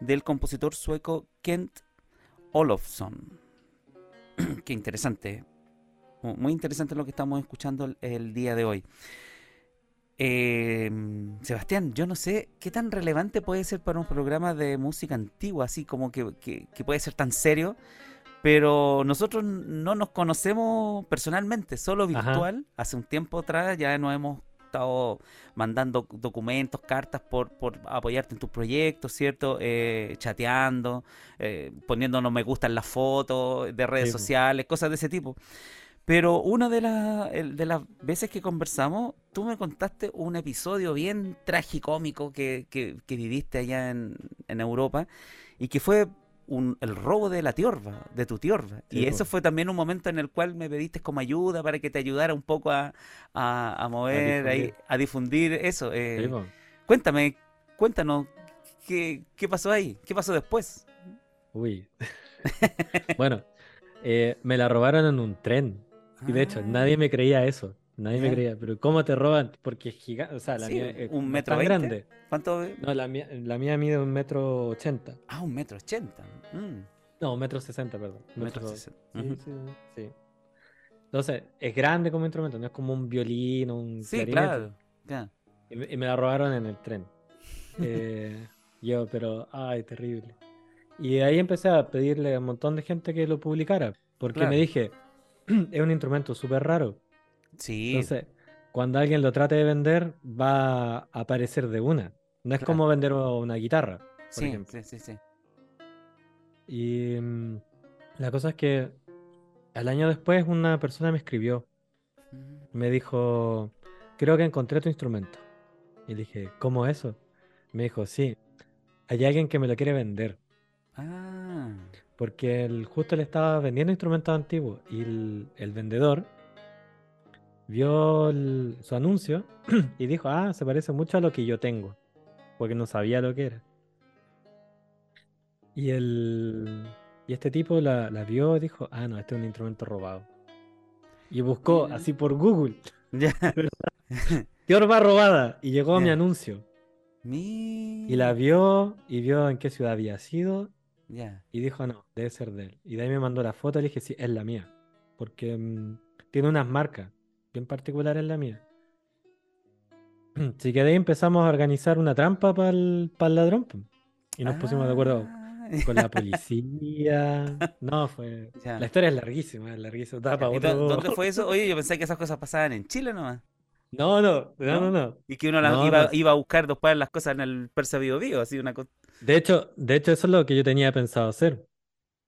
del compositor sueco Kent Olofsson. Qué interesante, muy interesante lo que estamos escuchando el, día de hoy. Em, Sebastián, yo no sé qué tan relevante puede ser para un programa de música antigua, así como que, puede ser tan serio, pero nosotros no nos conocemos personalmente, solo virtual. Hace un tiempo atrás ya nos hemos estado mandando documentos, cartas por, por apoyarte en tus proyectos, ¿cierto? Eh, chateando, eh, poniéndonos me gusta en las fotos de redes sociales, cosas de ese tipo. Pero una de, de las veces que conversamos, tú me contaste un episodio bien tragicómico que, que, que viviste allá en, en Europa y que fue el robo de la tiorba, de tu tiorba. y eso fue también un momento en el cual me pediste como ayuda para que te ayudara un poco a, a, mover, a difundir, a difundir eso. Eh, cuéntame, cuéntanos, ¿qué, ¿qué pasó ahí? ¿Qué pasó después? Uy. bueno, eh, me la robaron en un tren. Y de hecho, nadie ah. me creía eso. Nadie me creía, pero ¿cómo te roban? Porque es gigante, o sea, la mía es un metro grande. ¿Cuánto? No, la mía, la mía mide un metro ochenta. Ah, un metro ochenta. Mm. No, un metro sesenta, perdón. Un metro sesenta. Sí, sí, Entonces, es grande como instrumento, no es como un violín o un Sí, claro. Y, me, la robaron en el tren. Eh, yo, pero, ay, terrible. Y ahí empecé a pedirle a un montón de gente que lo publicara, porque me dije, es un instrumento súper raro Sí. Entonces, cuando alguien lo trate de vender, va a aparecer de una. No es como vender una guitarra, por sí, ejemplo. Sí, sí, sí. Y mm, la cosa es que al año después una persona me escribió. Mm. Me dijo, creo que encontré tu instrumento. Y dije, ¿cómo eso? Me dijo, sí, hay alguien que me lo quiere vender. Ah. Porque él justo le estaba vendiendo instrumentos antiguos y el vendedor vio su anuncio y dijo, ah, se parece mucho a lo que yo tengo, porque no sabía lo que era. Y, el, y este tipo la, vio y dijo, ah, no, este es un instrumento robado. Y buscó así por Google. Ya. va robada. Y llegó a mi anuncio. Y la vio y vio en qué ciudad había sido. Y dijo, no, debe ser de él. Y de ahí me mandó la foto y le dije, sí, es la mía. Porque mm, tiene unas marcas en particular en la mía. Así que de ahí empezamos a organizar una trampa para el, ladrón. Y nos pusimos de acuerdo ah. con la policía. No, fue. La historia es larguísima, es larguísima. ¿Dónde fue eso? Oye, yo pensé que esas cosas pasaban en Chile nomás. No, no, no, no, Y que uno iba, a buscar después las cosas en el Persa Bio así una cosa. De hecho, de hecho, eso es lo que yo tenía pensado hacer.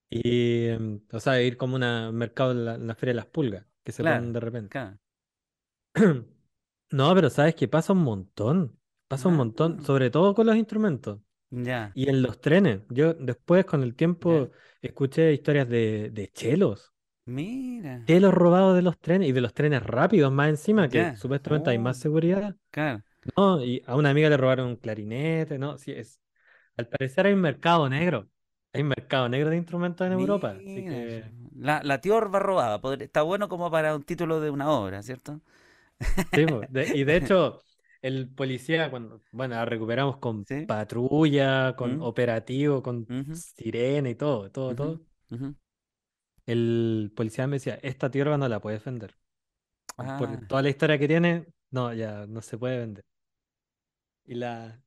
Y, em, o sea, ir como un mercado en la, Feria de las Pulgas, que se ponen de repente. Claro. No, pero sabes que pasa un montón. Pasa un montón, sobre todo con los instrumentos. Ya. Y en los trenes. Yo después, con el tiempo, escuché historias de, de chelos. Mira. Chelos robados de los trenes y de los trenes rápidos más encima, que supuestamente hay más oh. seguridad. Claro. No, y a una amiga le robaron un clarinete, ¿no? Sí, es. Al parecer hay un mercado negro. Hay un mercado negro de instrumentos en Europa. La, la tiorba robada. Está bueno como para un título de una obra, ¿cierto? Sí, y de hecho, el policía, cuando, bueno, la recuperamos con patrulla, con operativo, con sirena y todo, todo, todo. El policía me decía, esta tierra no la puedes vender. Por ah. toda la historia que tiene, no, ya no se puede vender. Y la,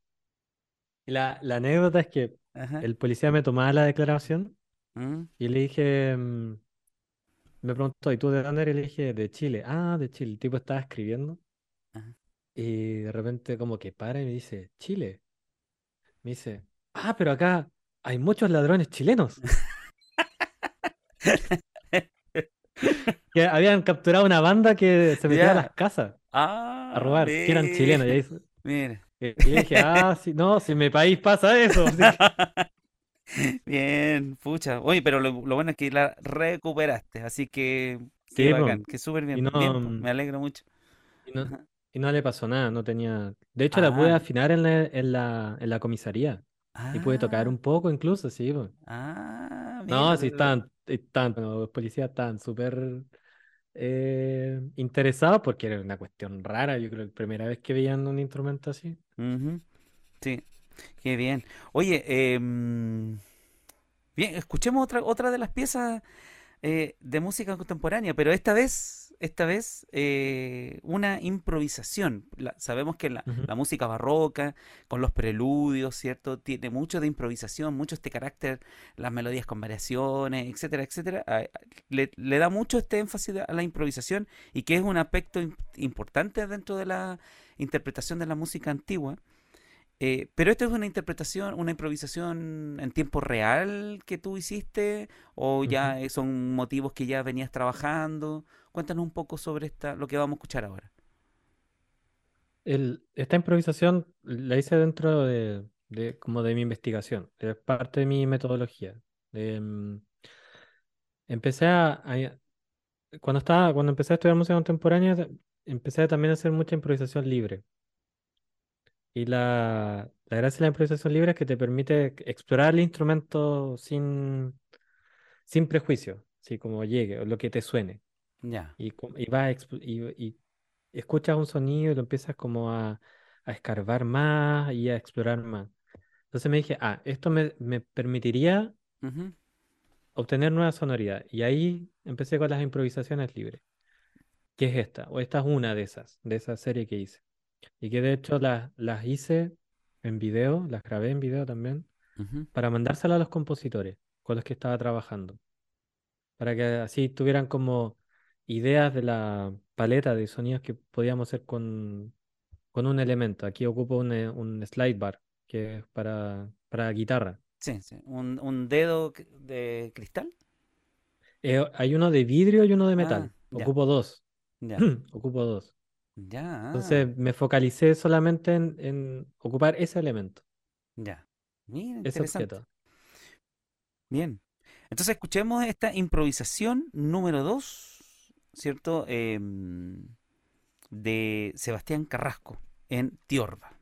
la, la anécdota es que el policía me tomaba la declaración mm. y le dije, mm, me preguntó, ¿y tú de dónde eres? Le dije, de Chile. Ah, de Chile. El tipo estaba escribiendo. Y de repente como que para y me dice, Chile. Me dice, ah, pero acá hay muchos ladrones chilenos. que habían capturado una banda que se metía a las casas a robar, que eran chilenos. Y, y dije, ah, sí, no, si en mi país pasa eso. Bien, pucha. Oye, pero lo, bueno es que la recuperaste, así que qué bacán, que súper bien. me alegro mucho. Y no, le pasó nada, no tenía. De hecho, la pude ah. afinar en la, en la, en la comisaría. Y pude tocar un ah. poco incluso, sí. Ah, no, sí, están, están, los policías están súper eh, interesado porque era una cuestión rara. Yo creo que la primera vez que veían un instrumento así. Sí, qué bien. Oye, em, bien, escuchemos otra, otra de las piezas eh, de música contemporánea, pero esta vez, esta vez eh, una improvisación. sabemos que la, música barroca, con los preludios, ¿cierto? Tiene mucho de improvisación, mucho este carácter, las melodías con variaciones, etcétera, etcétera. le, da mucho este énfasis a la improvisación y que es un aspecto importante dentro de la interpretación de la música antigua. Eh, pero esto es una interpretación, una improvisación en tiempo real que tú hiciste o ya son motivos que ya venías trabajando. Cuéntanos un poco sobre esta, lo que vamos a escuchar ahora. esta improvisación la hice dentro de, como de mi investigación, es parte de mi metodología. Em, empecé a, cuando estaba, cuando empecé a estudiar música contemporánea, empecé también a hacer mucha improvisación libre. Y la, gracia de la improvisación libre es que te permite explorar el instrumento sin, sin prejuicio, así como llegue, o lo que te suene. Ya. Y, y, y, y, escuchas un sonido y lo empiezas como a, a, escarbar más y a explorar más. Entonces me dije, ah, esto me, me permitiría obtener nueva sonoridad. Y ahí empecé con las improvisaciones libres. ¿Qué es esta? O esta es una de esas, de esa serie que hice. Y que de hecho las, las hice en video, las grabé en video también, para mandárselas a los compositores con los que estaba trabajando. Para que así tuvieran como ideas de la paleta de sonidos que podíamos hacer con, con un elemento. Aquí ocupo un, eh, un slide bar, que es para, para guitarra. Sí, sí. ¿Un, un dedo de cristal? Eh, hay uno de vidrio y uno de metal. Ah, ocupo dos. Ya. ocupo dos. Ya. Entonces me focalicé solamente en, ocupar ese elemento. Ya. Mira, ese objeto. Bien. Entonces escuchemos esta improvisación número 2, ¿cierto? Em, de Sebastián Carrasco en Tiorba.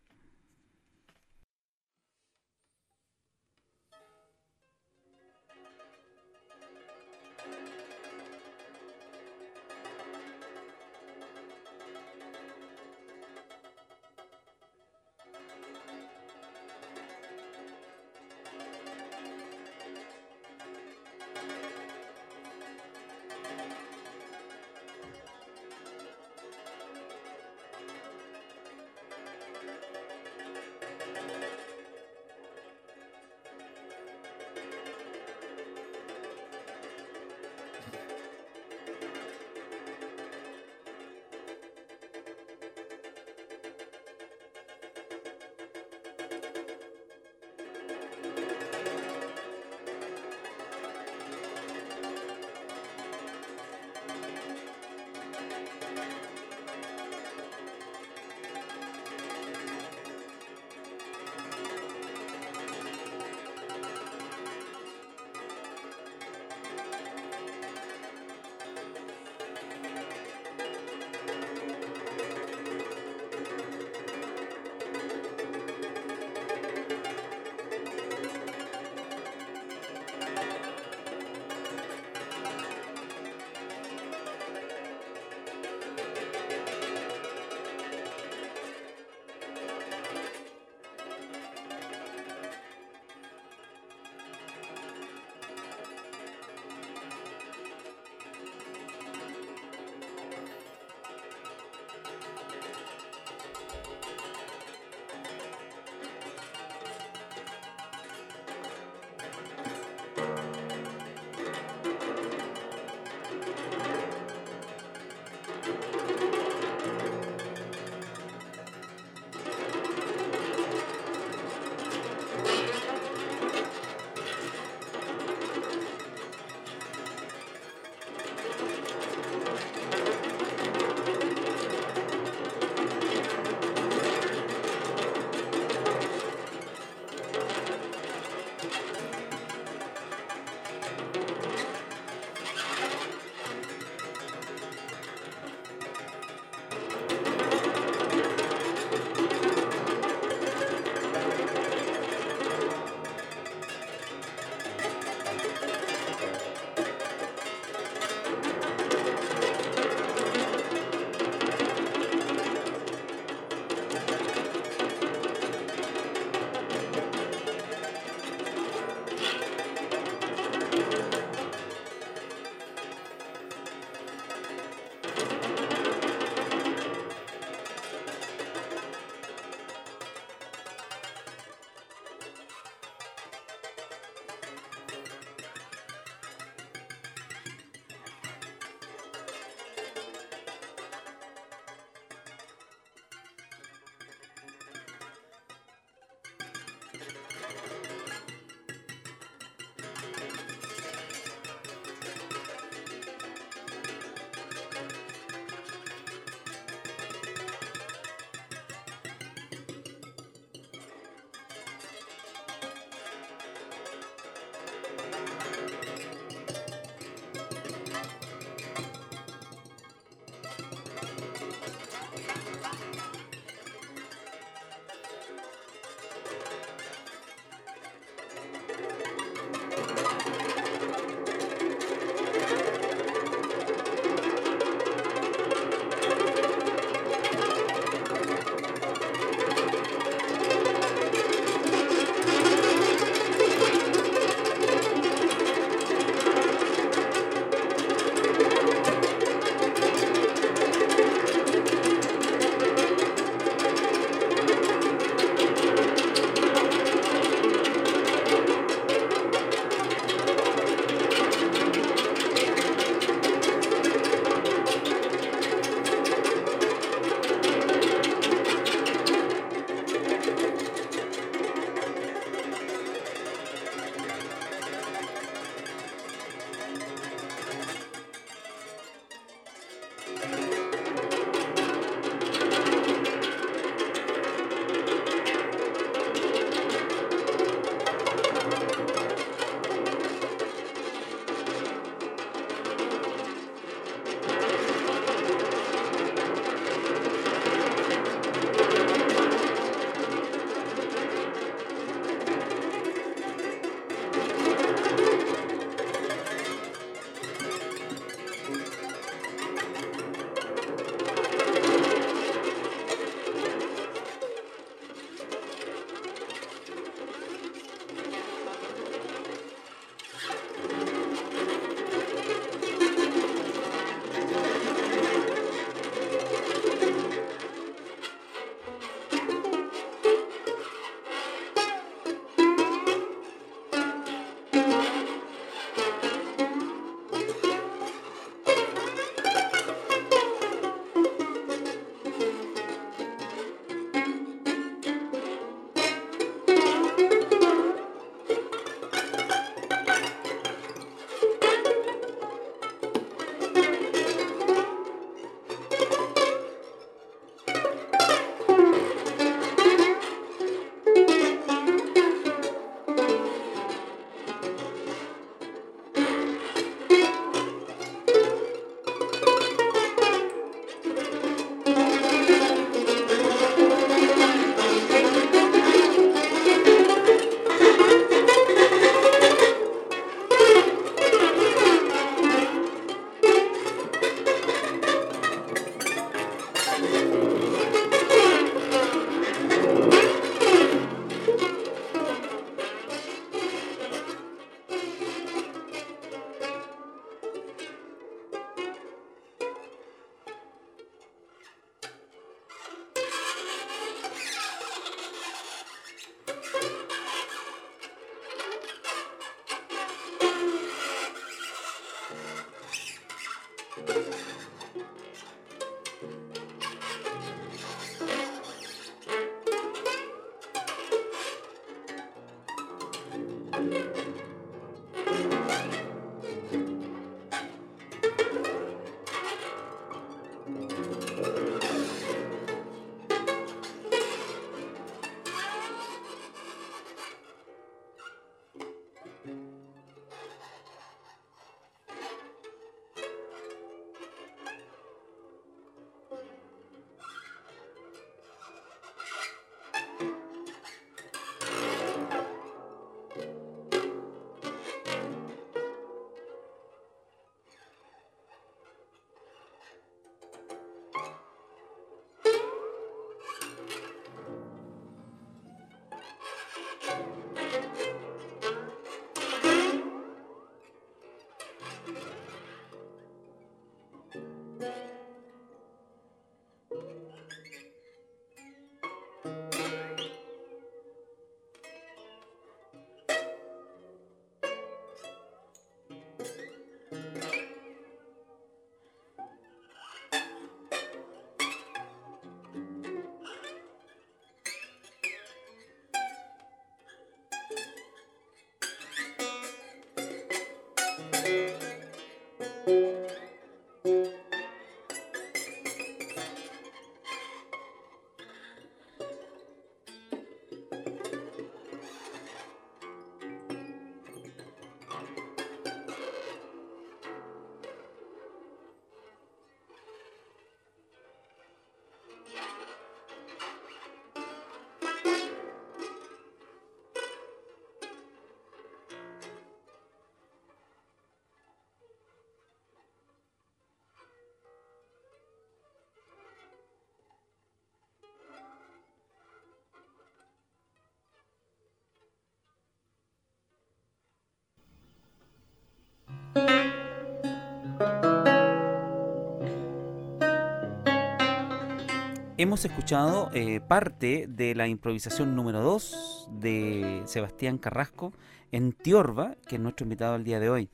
Hemos escuchado eh, parte de la improvisación número 2 de Sebastián Carrasco en Tiorba, que es nuestro invitado al día de hoy.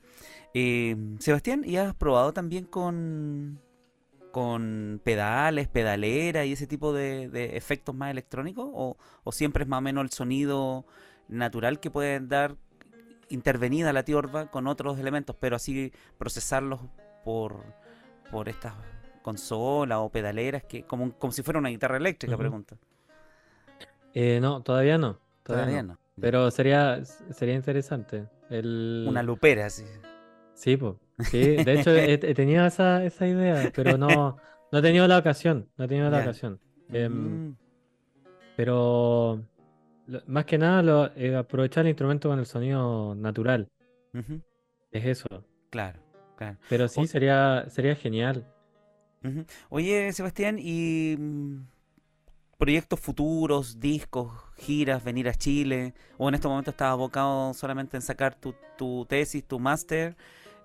Eh, Sebastián, ¿y has probado también con, con pedales, pedalera y ese tipo de, efectos más electrónicos? ¿O, siempre es más o menos el sonido natural que pueden dar intervenida la Tiorba con otros elementos, pero así procesarlos por, por estas consola o pedaleras, que como, como si fuera una guitarra eléctrica, pregunta. Eh, no, todavía no. Todavía, no. Pero sería, sería interesante. El... Una lupera, sí. Sí, pues. Sí, de hecho he, tenido esa, esa, idea, pero no, no he tenido la ocasión. No he tenido la ocasión. Em, mm. Pero más que nada lo, eh, aprovechar el instrumento con el sonido natural. Es eso. Claro, claro. Pero sí, sería, sería genial. Oye, Sebastián, ¿y mm, proyectos futuros, discos, giras, venir a Chile? ¿O en este momento estás abocado solamente en sacar tu, tesis, tu máster?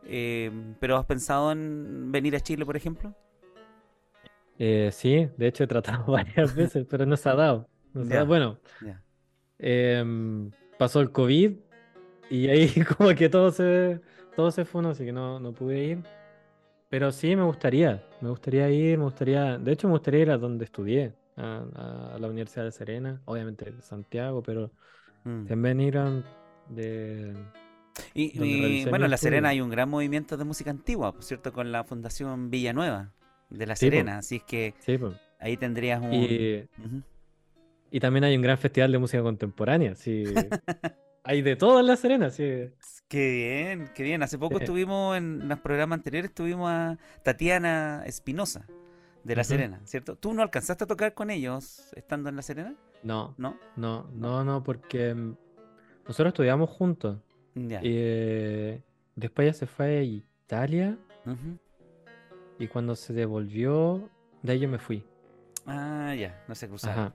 Eh, ¿Pero has pensado en venir a Chile, por ejemplo? Eh, sí, de hecho he tratado varias veces, pero no se ha dado. Bueno, em, pasó el COVID y ahí como que todo se, todo se fue, así que no, no pude ir. Pero sí, me gustaría, me gustaría ir, me gustaría, de hecho me gustaría ir a donde estudié, a, la Universidad de Serena, obviamente Santiago, pero mm. también ir a, de... Y, bueno, en La Serena hay un gran movimiento de música antigua, por cierto, con la Fundación Villanueva de La Serena, así es que ahí tendrías un... Y, y, también hay un gran festival de música contemporánea, sí. hay de todo en La Serena, sí. Qué bien, qué bien. Hace poco estuvimos en los programas anteriores, estuvimos a Tatiana Espinosa de La Serena, ¿cierto? ¿Tú no alcanzaste a tocar con ellos estando en La Serena? No, no, no, no, no, porque mm, nosotros estudiamos juntos. Y eh, después ella se fue a Italia y cuando se devolvió, de ahí yo me fui. Ah, ya, no se cruzaron.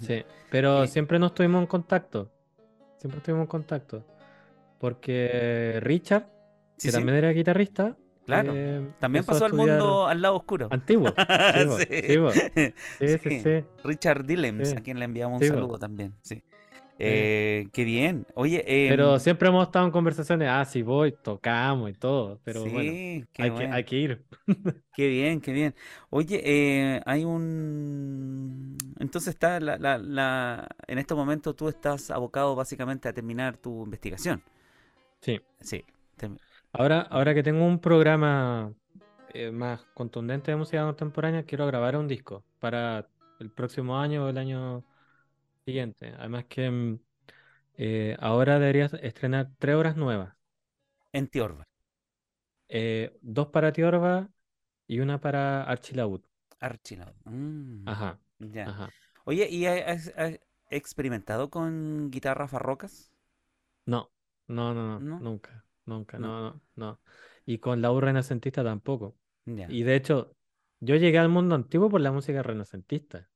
Sí, pero siempre nos estuvimos en contacto. Siempre estuvimos en contacto. Porque Richard, que también era guitarrista, Claro. Eh, también pasó al mundo al lado oscuro. Antiguo. sí, sí, sí, Richard Dillems, a quien le enviamos un saludo también. Sí. Eh, qué bien. Oye. pero em, siempre hemos estado en conversaciones. Ah, sí, voy, tocamos y todo. Pero bueno, hay, que, hay, que, ir. qué bien, qué bien. Oye, eh, hay un. Entonces está la, la, la... en este momento tú estás abocado básicamente a terminar tu investigación. Sí. Sí. Ahora, ahora que tengo un programa eh, más contundente de música contemporánea, quiero grabar un disco para el próximo año o el año siguiente. Además que mm, eh, ahora deberías estrenar tres horas nuevas. En Tiorba. Eh, dos para Tiorba y una para Archilaud. Archilaud. Mm, ajá. Ya. Oye, ¿y has, experimentado con guitarras barrocas? No. No, no, no, nunca, nunca, no, no, no. Y con la U renacentista tampoco. Y de hecho, yo llegué al mundo antiguo por la música renacentista.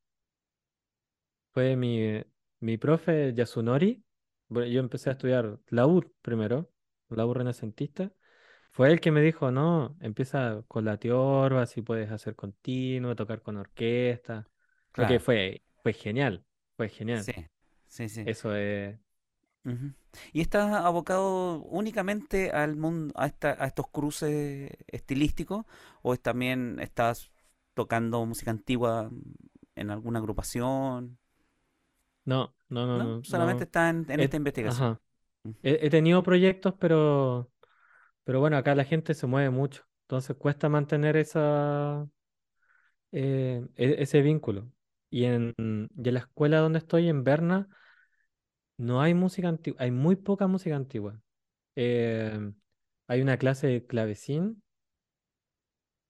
Fue mi, mi profe Yasunori. yo empecé a estudiar laúd primero, laúd renacentista. Fue él que me dijo, no, empieza con la tiorba, si puedes hacer continuo, tocar con orquesta. Claro. fue, fue genial, fue genial. Sí, sí, sí. Eso es, ¿Y estás abocado únicamente al mundo, a, a estos cruces estilísticos o también estás tocando música antigua en alguna agrupación? No, no, no, Solamente estás en, esta investigación. He, tenido proyectos, pero Pero bueno, acá la gente se mueve mucho, entonces cuesta mantener esa, eh, e- ese vínculo. Y en, y en la escuela donde estoy, en Berna, no hay música antigua, hay muy poca música antigua. Eh, hay una clase de clavecín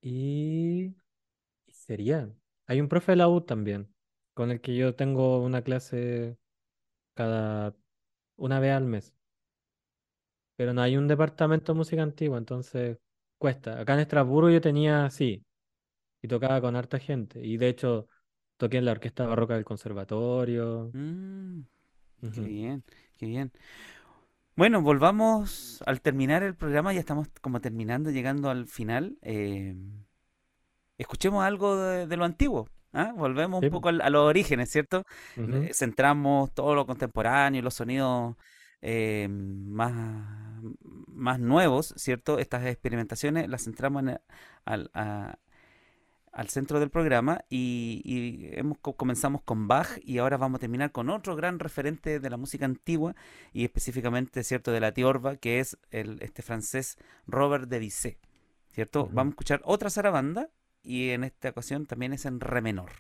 y, y sería. Hay un profe de la U también, con el que yo tengo una clase cada una vez al mes. Pero no hay un departamento de música antigua, entonces cuesta. Acá en Estrasburgo yo tenía, sí, y tocaba con harta gente. Y de hecho toqué en la orquesta barroca del conservatorio. Mm, qué bien, qué bien. Bueno, volvamos al terminar el programa, ya estamos como terminando, llegando al final. eh, escuchemos algo de, de lo antiguo. ¿Ah? Volvemos un Sí, poco a los orígenes, ¿cierto? Eh, Centramos todo lo contemporáneo, los sonidos eh, más, más nuevos, ¿cierto? Estas experimentaciones las centramos en el- al, a- al centro del programa y, y hemos, co- comenzamos con Bach y ahora vamos a terminar con otro gran referente de la música antigua y específicamente, ¿cierto?, de la tiorba, que es el, este francés Robert de Bizet, ¿cierto? Vamos a escuchar otra zarabanda y en esta ocasión también es en re menor.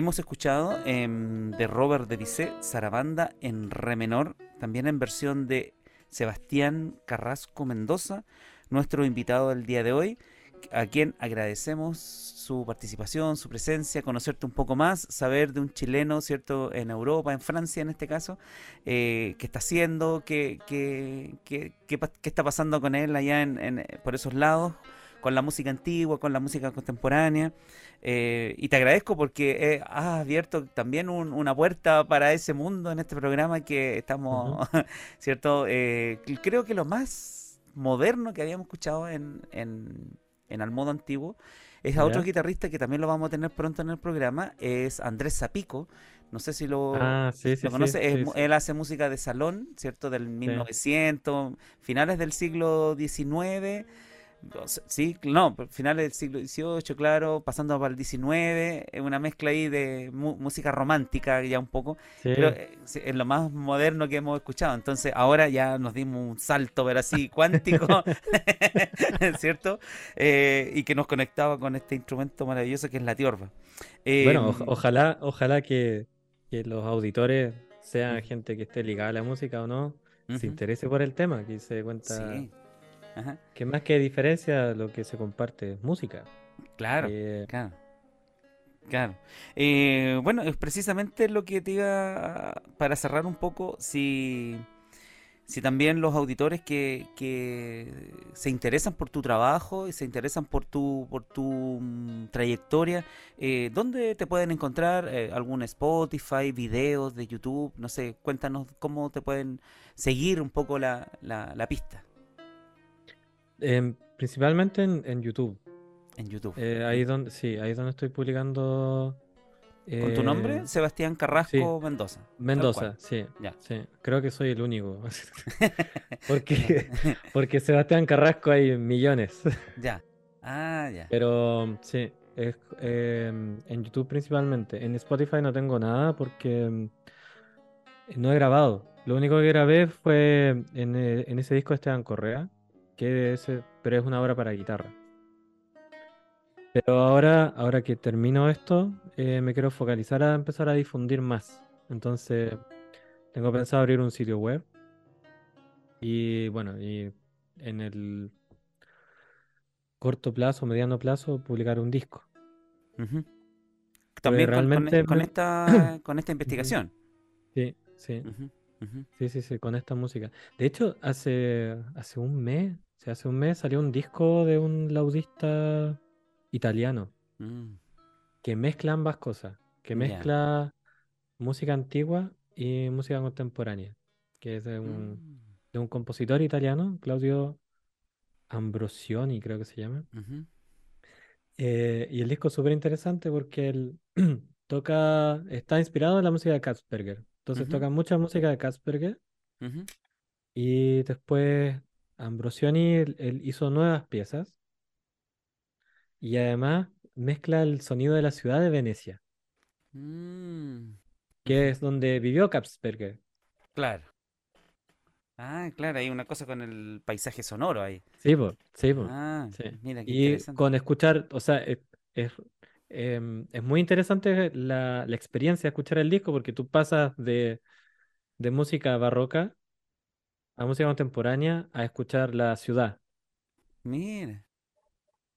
Hemos escuchado em, de Robert de Bizet, Zarabanda en re menor, también en versión de Sebastián Carrasco Mendoza, nuestro invitado del día de hoy, a quien agradecemos su participación, su presencia, conocerte un poco más, saber de un chileno, ¿cierto?, en Europa, en Francia en este caso, eh, qué está haciendo, qué, qué, qué, qué, está pasando con él allá en, por esos lados, con la música antigua, con la música contemporánea. Eh, y te agradezco porque eh, has abierto también una puerta para ese mundo en este programa que estamos, ¿cierto? creo que lo más moderno que habíamos escuchado en, en, en Al Modo Antiguo es a otro guitarrista que también lo vamos a tener pronto en el programa, es Andrés Zapico. No sé si lo, ah, conoce. él hace música de salón, ¿cierto? Del 1900, finales del siglo XIX Sí, no, finales del siglo XVIII, claro, pasando para el XIX, una mezcla ahí de música romántica ya un poco, pero eh, es lo más moderno que hemos escuchado. Entonces ahora ya nos dimos un salto, pero así cuántico, ¿cierto? Eh, y que nos conectaba con este instrumento maravilloso que es la tiorba. bueno, em, ojalá, ojalá que, los auditores sean gente que esté ligada a la música o no, se interese por el tema, que se cuenta. Sí que más que diferencia, lo que se comparte es música. Claro, eh, claro. Claro. Eh, bueno, es precisamente lo que te iba para cerrar un poco, si, si también los auditores que, que se interesan por tu trabajo y se interesan por tu, por tu mm, trayectoria, eh, ¿dónde te pueden encontrar? Eh, ¿Algún Spotify, videos de YouTube? No sé, cuéntanos cómo te pueden seguir un poco la, la, la pista. Em, principalmente en, YouTube. En YouTube. Eh, ahí donde, sí, ahí donde estoy publicando. ¿Con tu nombre? Eh, Sebastián Carrasco Mendoza. Mendoza, sí, sí. Creo que soy el único. porque, porque Sebastián Carrasco hay millones. ya. Ah, ya. Pero sí, es, em, en YouTube principalmente. En Spotify no tengo nada porque em, no he grabado. Lo único que grabé fue en, eh, en ese disco de Esteban Correa que ese, pero es una obra para guitarra. Pero ahora, ahora que termino esto, eh, me quiero focalizar a empezar a difundir más. Entonces, tengo pensado abrir un sitio web. Y bueno, y en el corto plazo, mediano plazo, publicar un disco. También realmente con, esta, con esta investigación. Sí, sí. Sí, sí, sí, con esta música. De hecho, hace, hace un mes, hace un mes salió un disco de un laudista italiano mm. que mezcla ambas cosas, que mezcla música antigua y música contemporánea, que es de un, mm. de un compositor italiano, Claudio Ambrosioni, creo que se llama. Eh, y el disco es súper interesante porque él toca, está inspirado en la música de Katzberger. Entonces toca mucha música de Katzberger. Y después Ambrosioni él, hizo nuevas piezas y además mezcla el sonido de la ciudad de Venecia, mm. que es donde vivió Kapsberger. Claro. Ah, claro, hay una cosa con el paisaje sonoro ahí. Sí, pues, sí, Ah, mira qué y con escuchar, o sea, es, em, muy interesante la, experiencia de escuchar el disco porque tú pasas de, de música barroca a música contemporánea a escuchar la ciudad. Mira.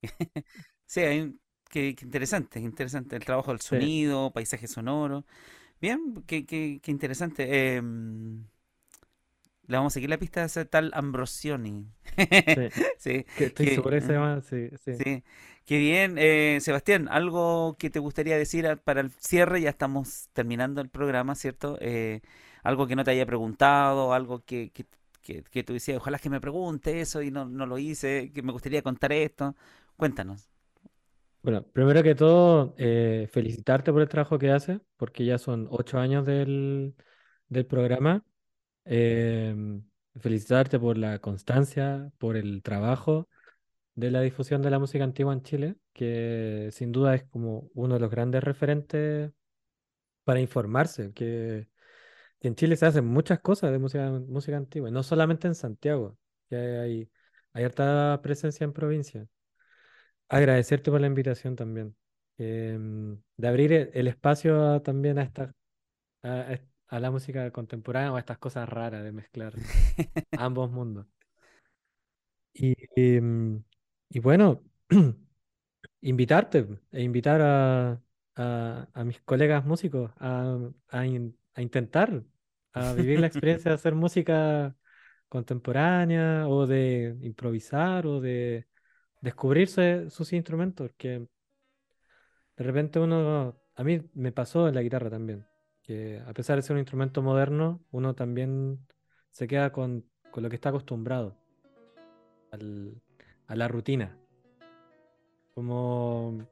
sí, hay qué, interesante, interesante el trabajo del sonido, paisaje sonoro. Bien, qué, qué, qué interesante. Em, le vamos a seguir la pista de ese tal Ambrosioni. sí, estoy seguro sí, sí. Qué bien. Eh, Sebastián, algo que te gustaría decir para el cierre, ya estamos terminando el programa, ¿cierto? Eh, algo que no te haya preguntado, algo que, que, que, tú decías, ojalá que me pregunte eso y no, no lo hice, que me gustaría contar esto. Cuéntanos. Bueno, primero que todo, eh, felicitarte por el trabajo que haces, porque ya son ocho años del, del programa. Em, felicitarte por la constancia, por el trabajo de la difusión de la música antigua en Chile, que sin duda es como uno de los grandes referentes para informarse, que en Chile se hacen muchas cosas de música, música antigua, no solamente en Santiago, que hay, hay harta presencia en provincia. Agradecerte por la invitación también, em, de abrir el, espacio también a, esta, a, a la música contemporánea o a estas cosas raras de mezclar ambos mundos. Y, em, y, bueno, invitarte e invitar a, a, mis colegas músicos a, a, intentar a vivir la experiencia de hacer música contemporánea o de improvisar o de descubrirse sus instrumentos, que de repente uno, a mí me pasó en la guitarra también, que a pesar de ser un instrumento moderno, uno también se queda con, lo que está acostumbrado, a la rutina. Como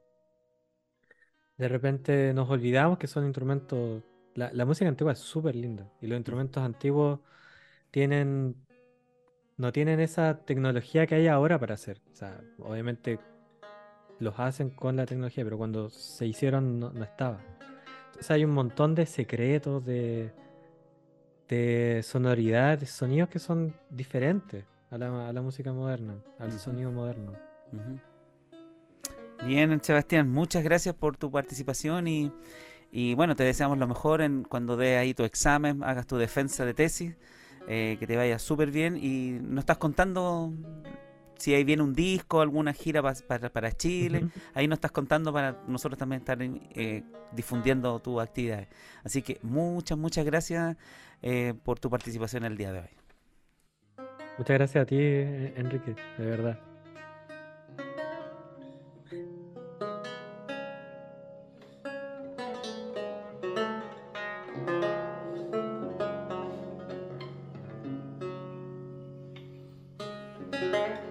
de repente nos olvidamos que son instrumentos, la, la música antigua es súper linda y los instrumentos antiguos tienen, no tienen esa tecnología que hay ahora para hacer. O sea, obviamente los hacen con la tecnología, pero cuando se hicieron no, estaba. Entonces hay un montón de secretos, de, de sonoridad, de sonidos que son diferentes a la, música moderna, al sonido moderno. Bien, Sebastián, muchas gracias por tu participación y, y bueno, te deseamos lo mejor en cuando dé ahí tu examen, hagas tu defensa de tesis, eh, que te vaya súper bien y nos estás contando si ahí viene un disco, alguna gira para, Chile, ahí nos estás contando para nosotros también estar eh, difundiendo tus actividades. Así que muchas, muchas gracias eh, por tu participación el día de hoy. Muchas gracias a ti, Enrique, de verdad. Thank.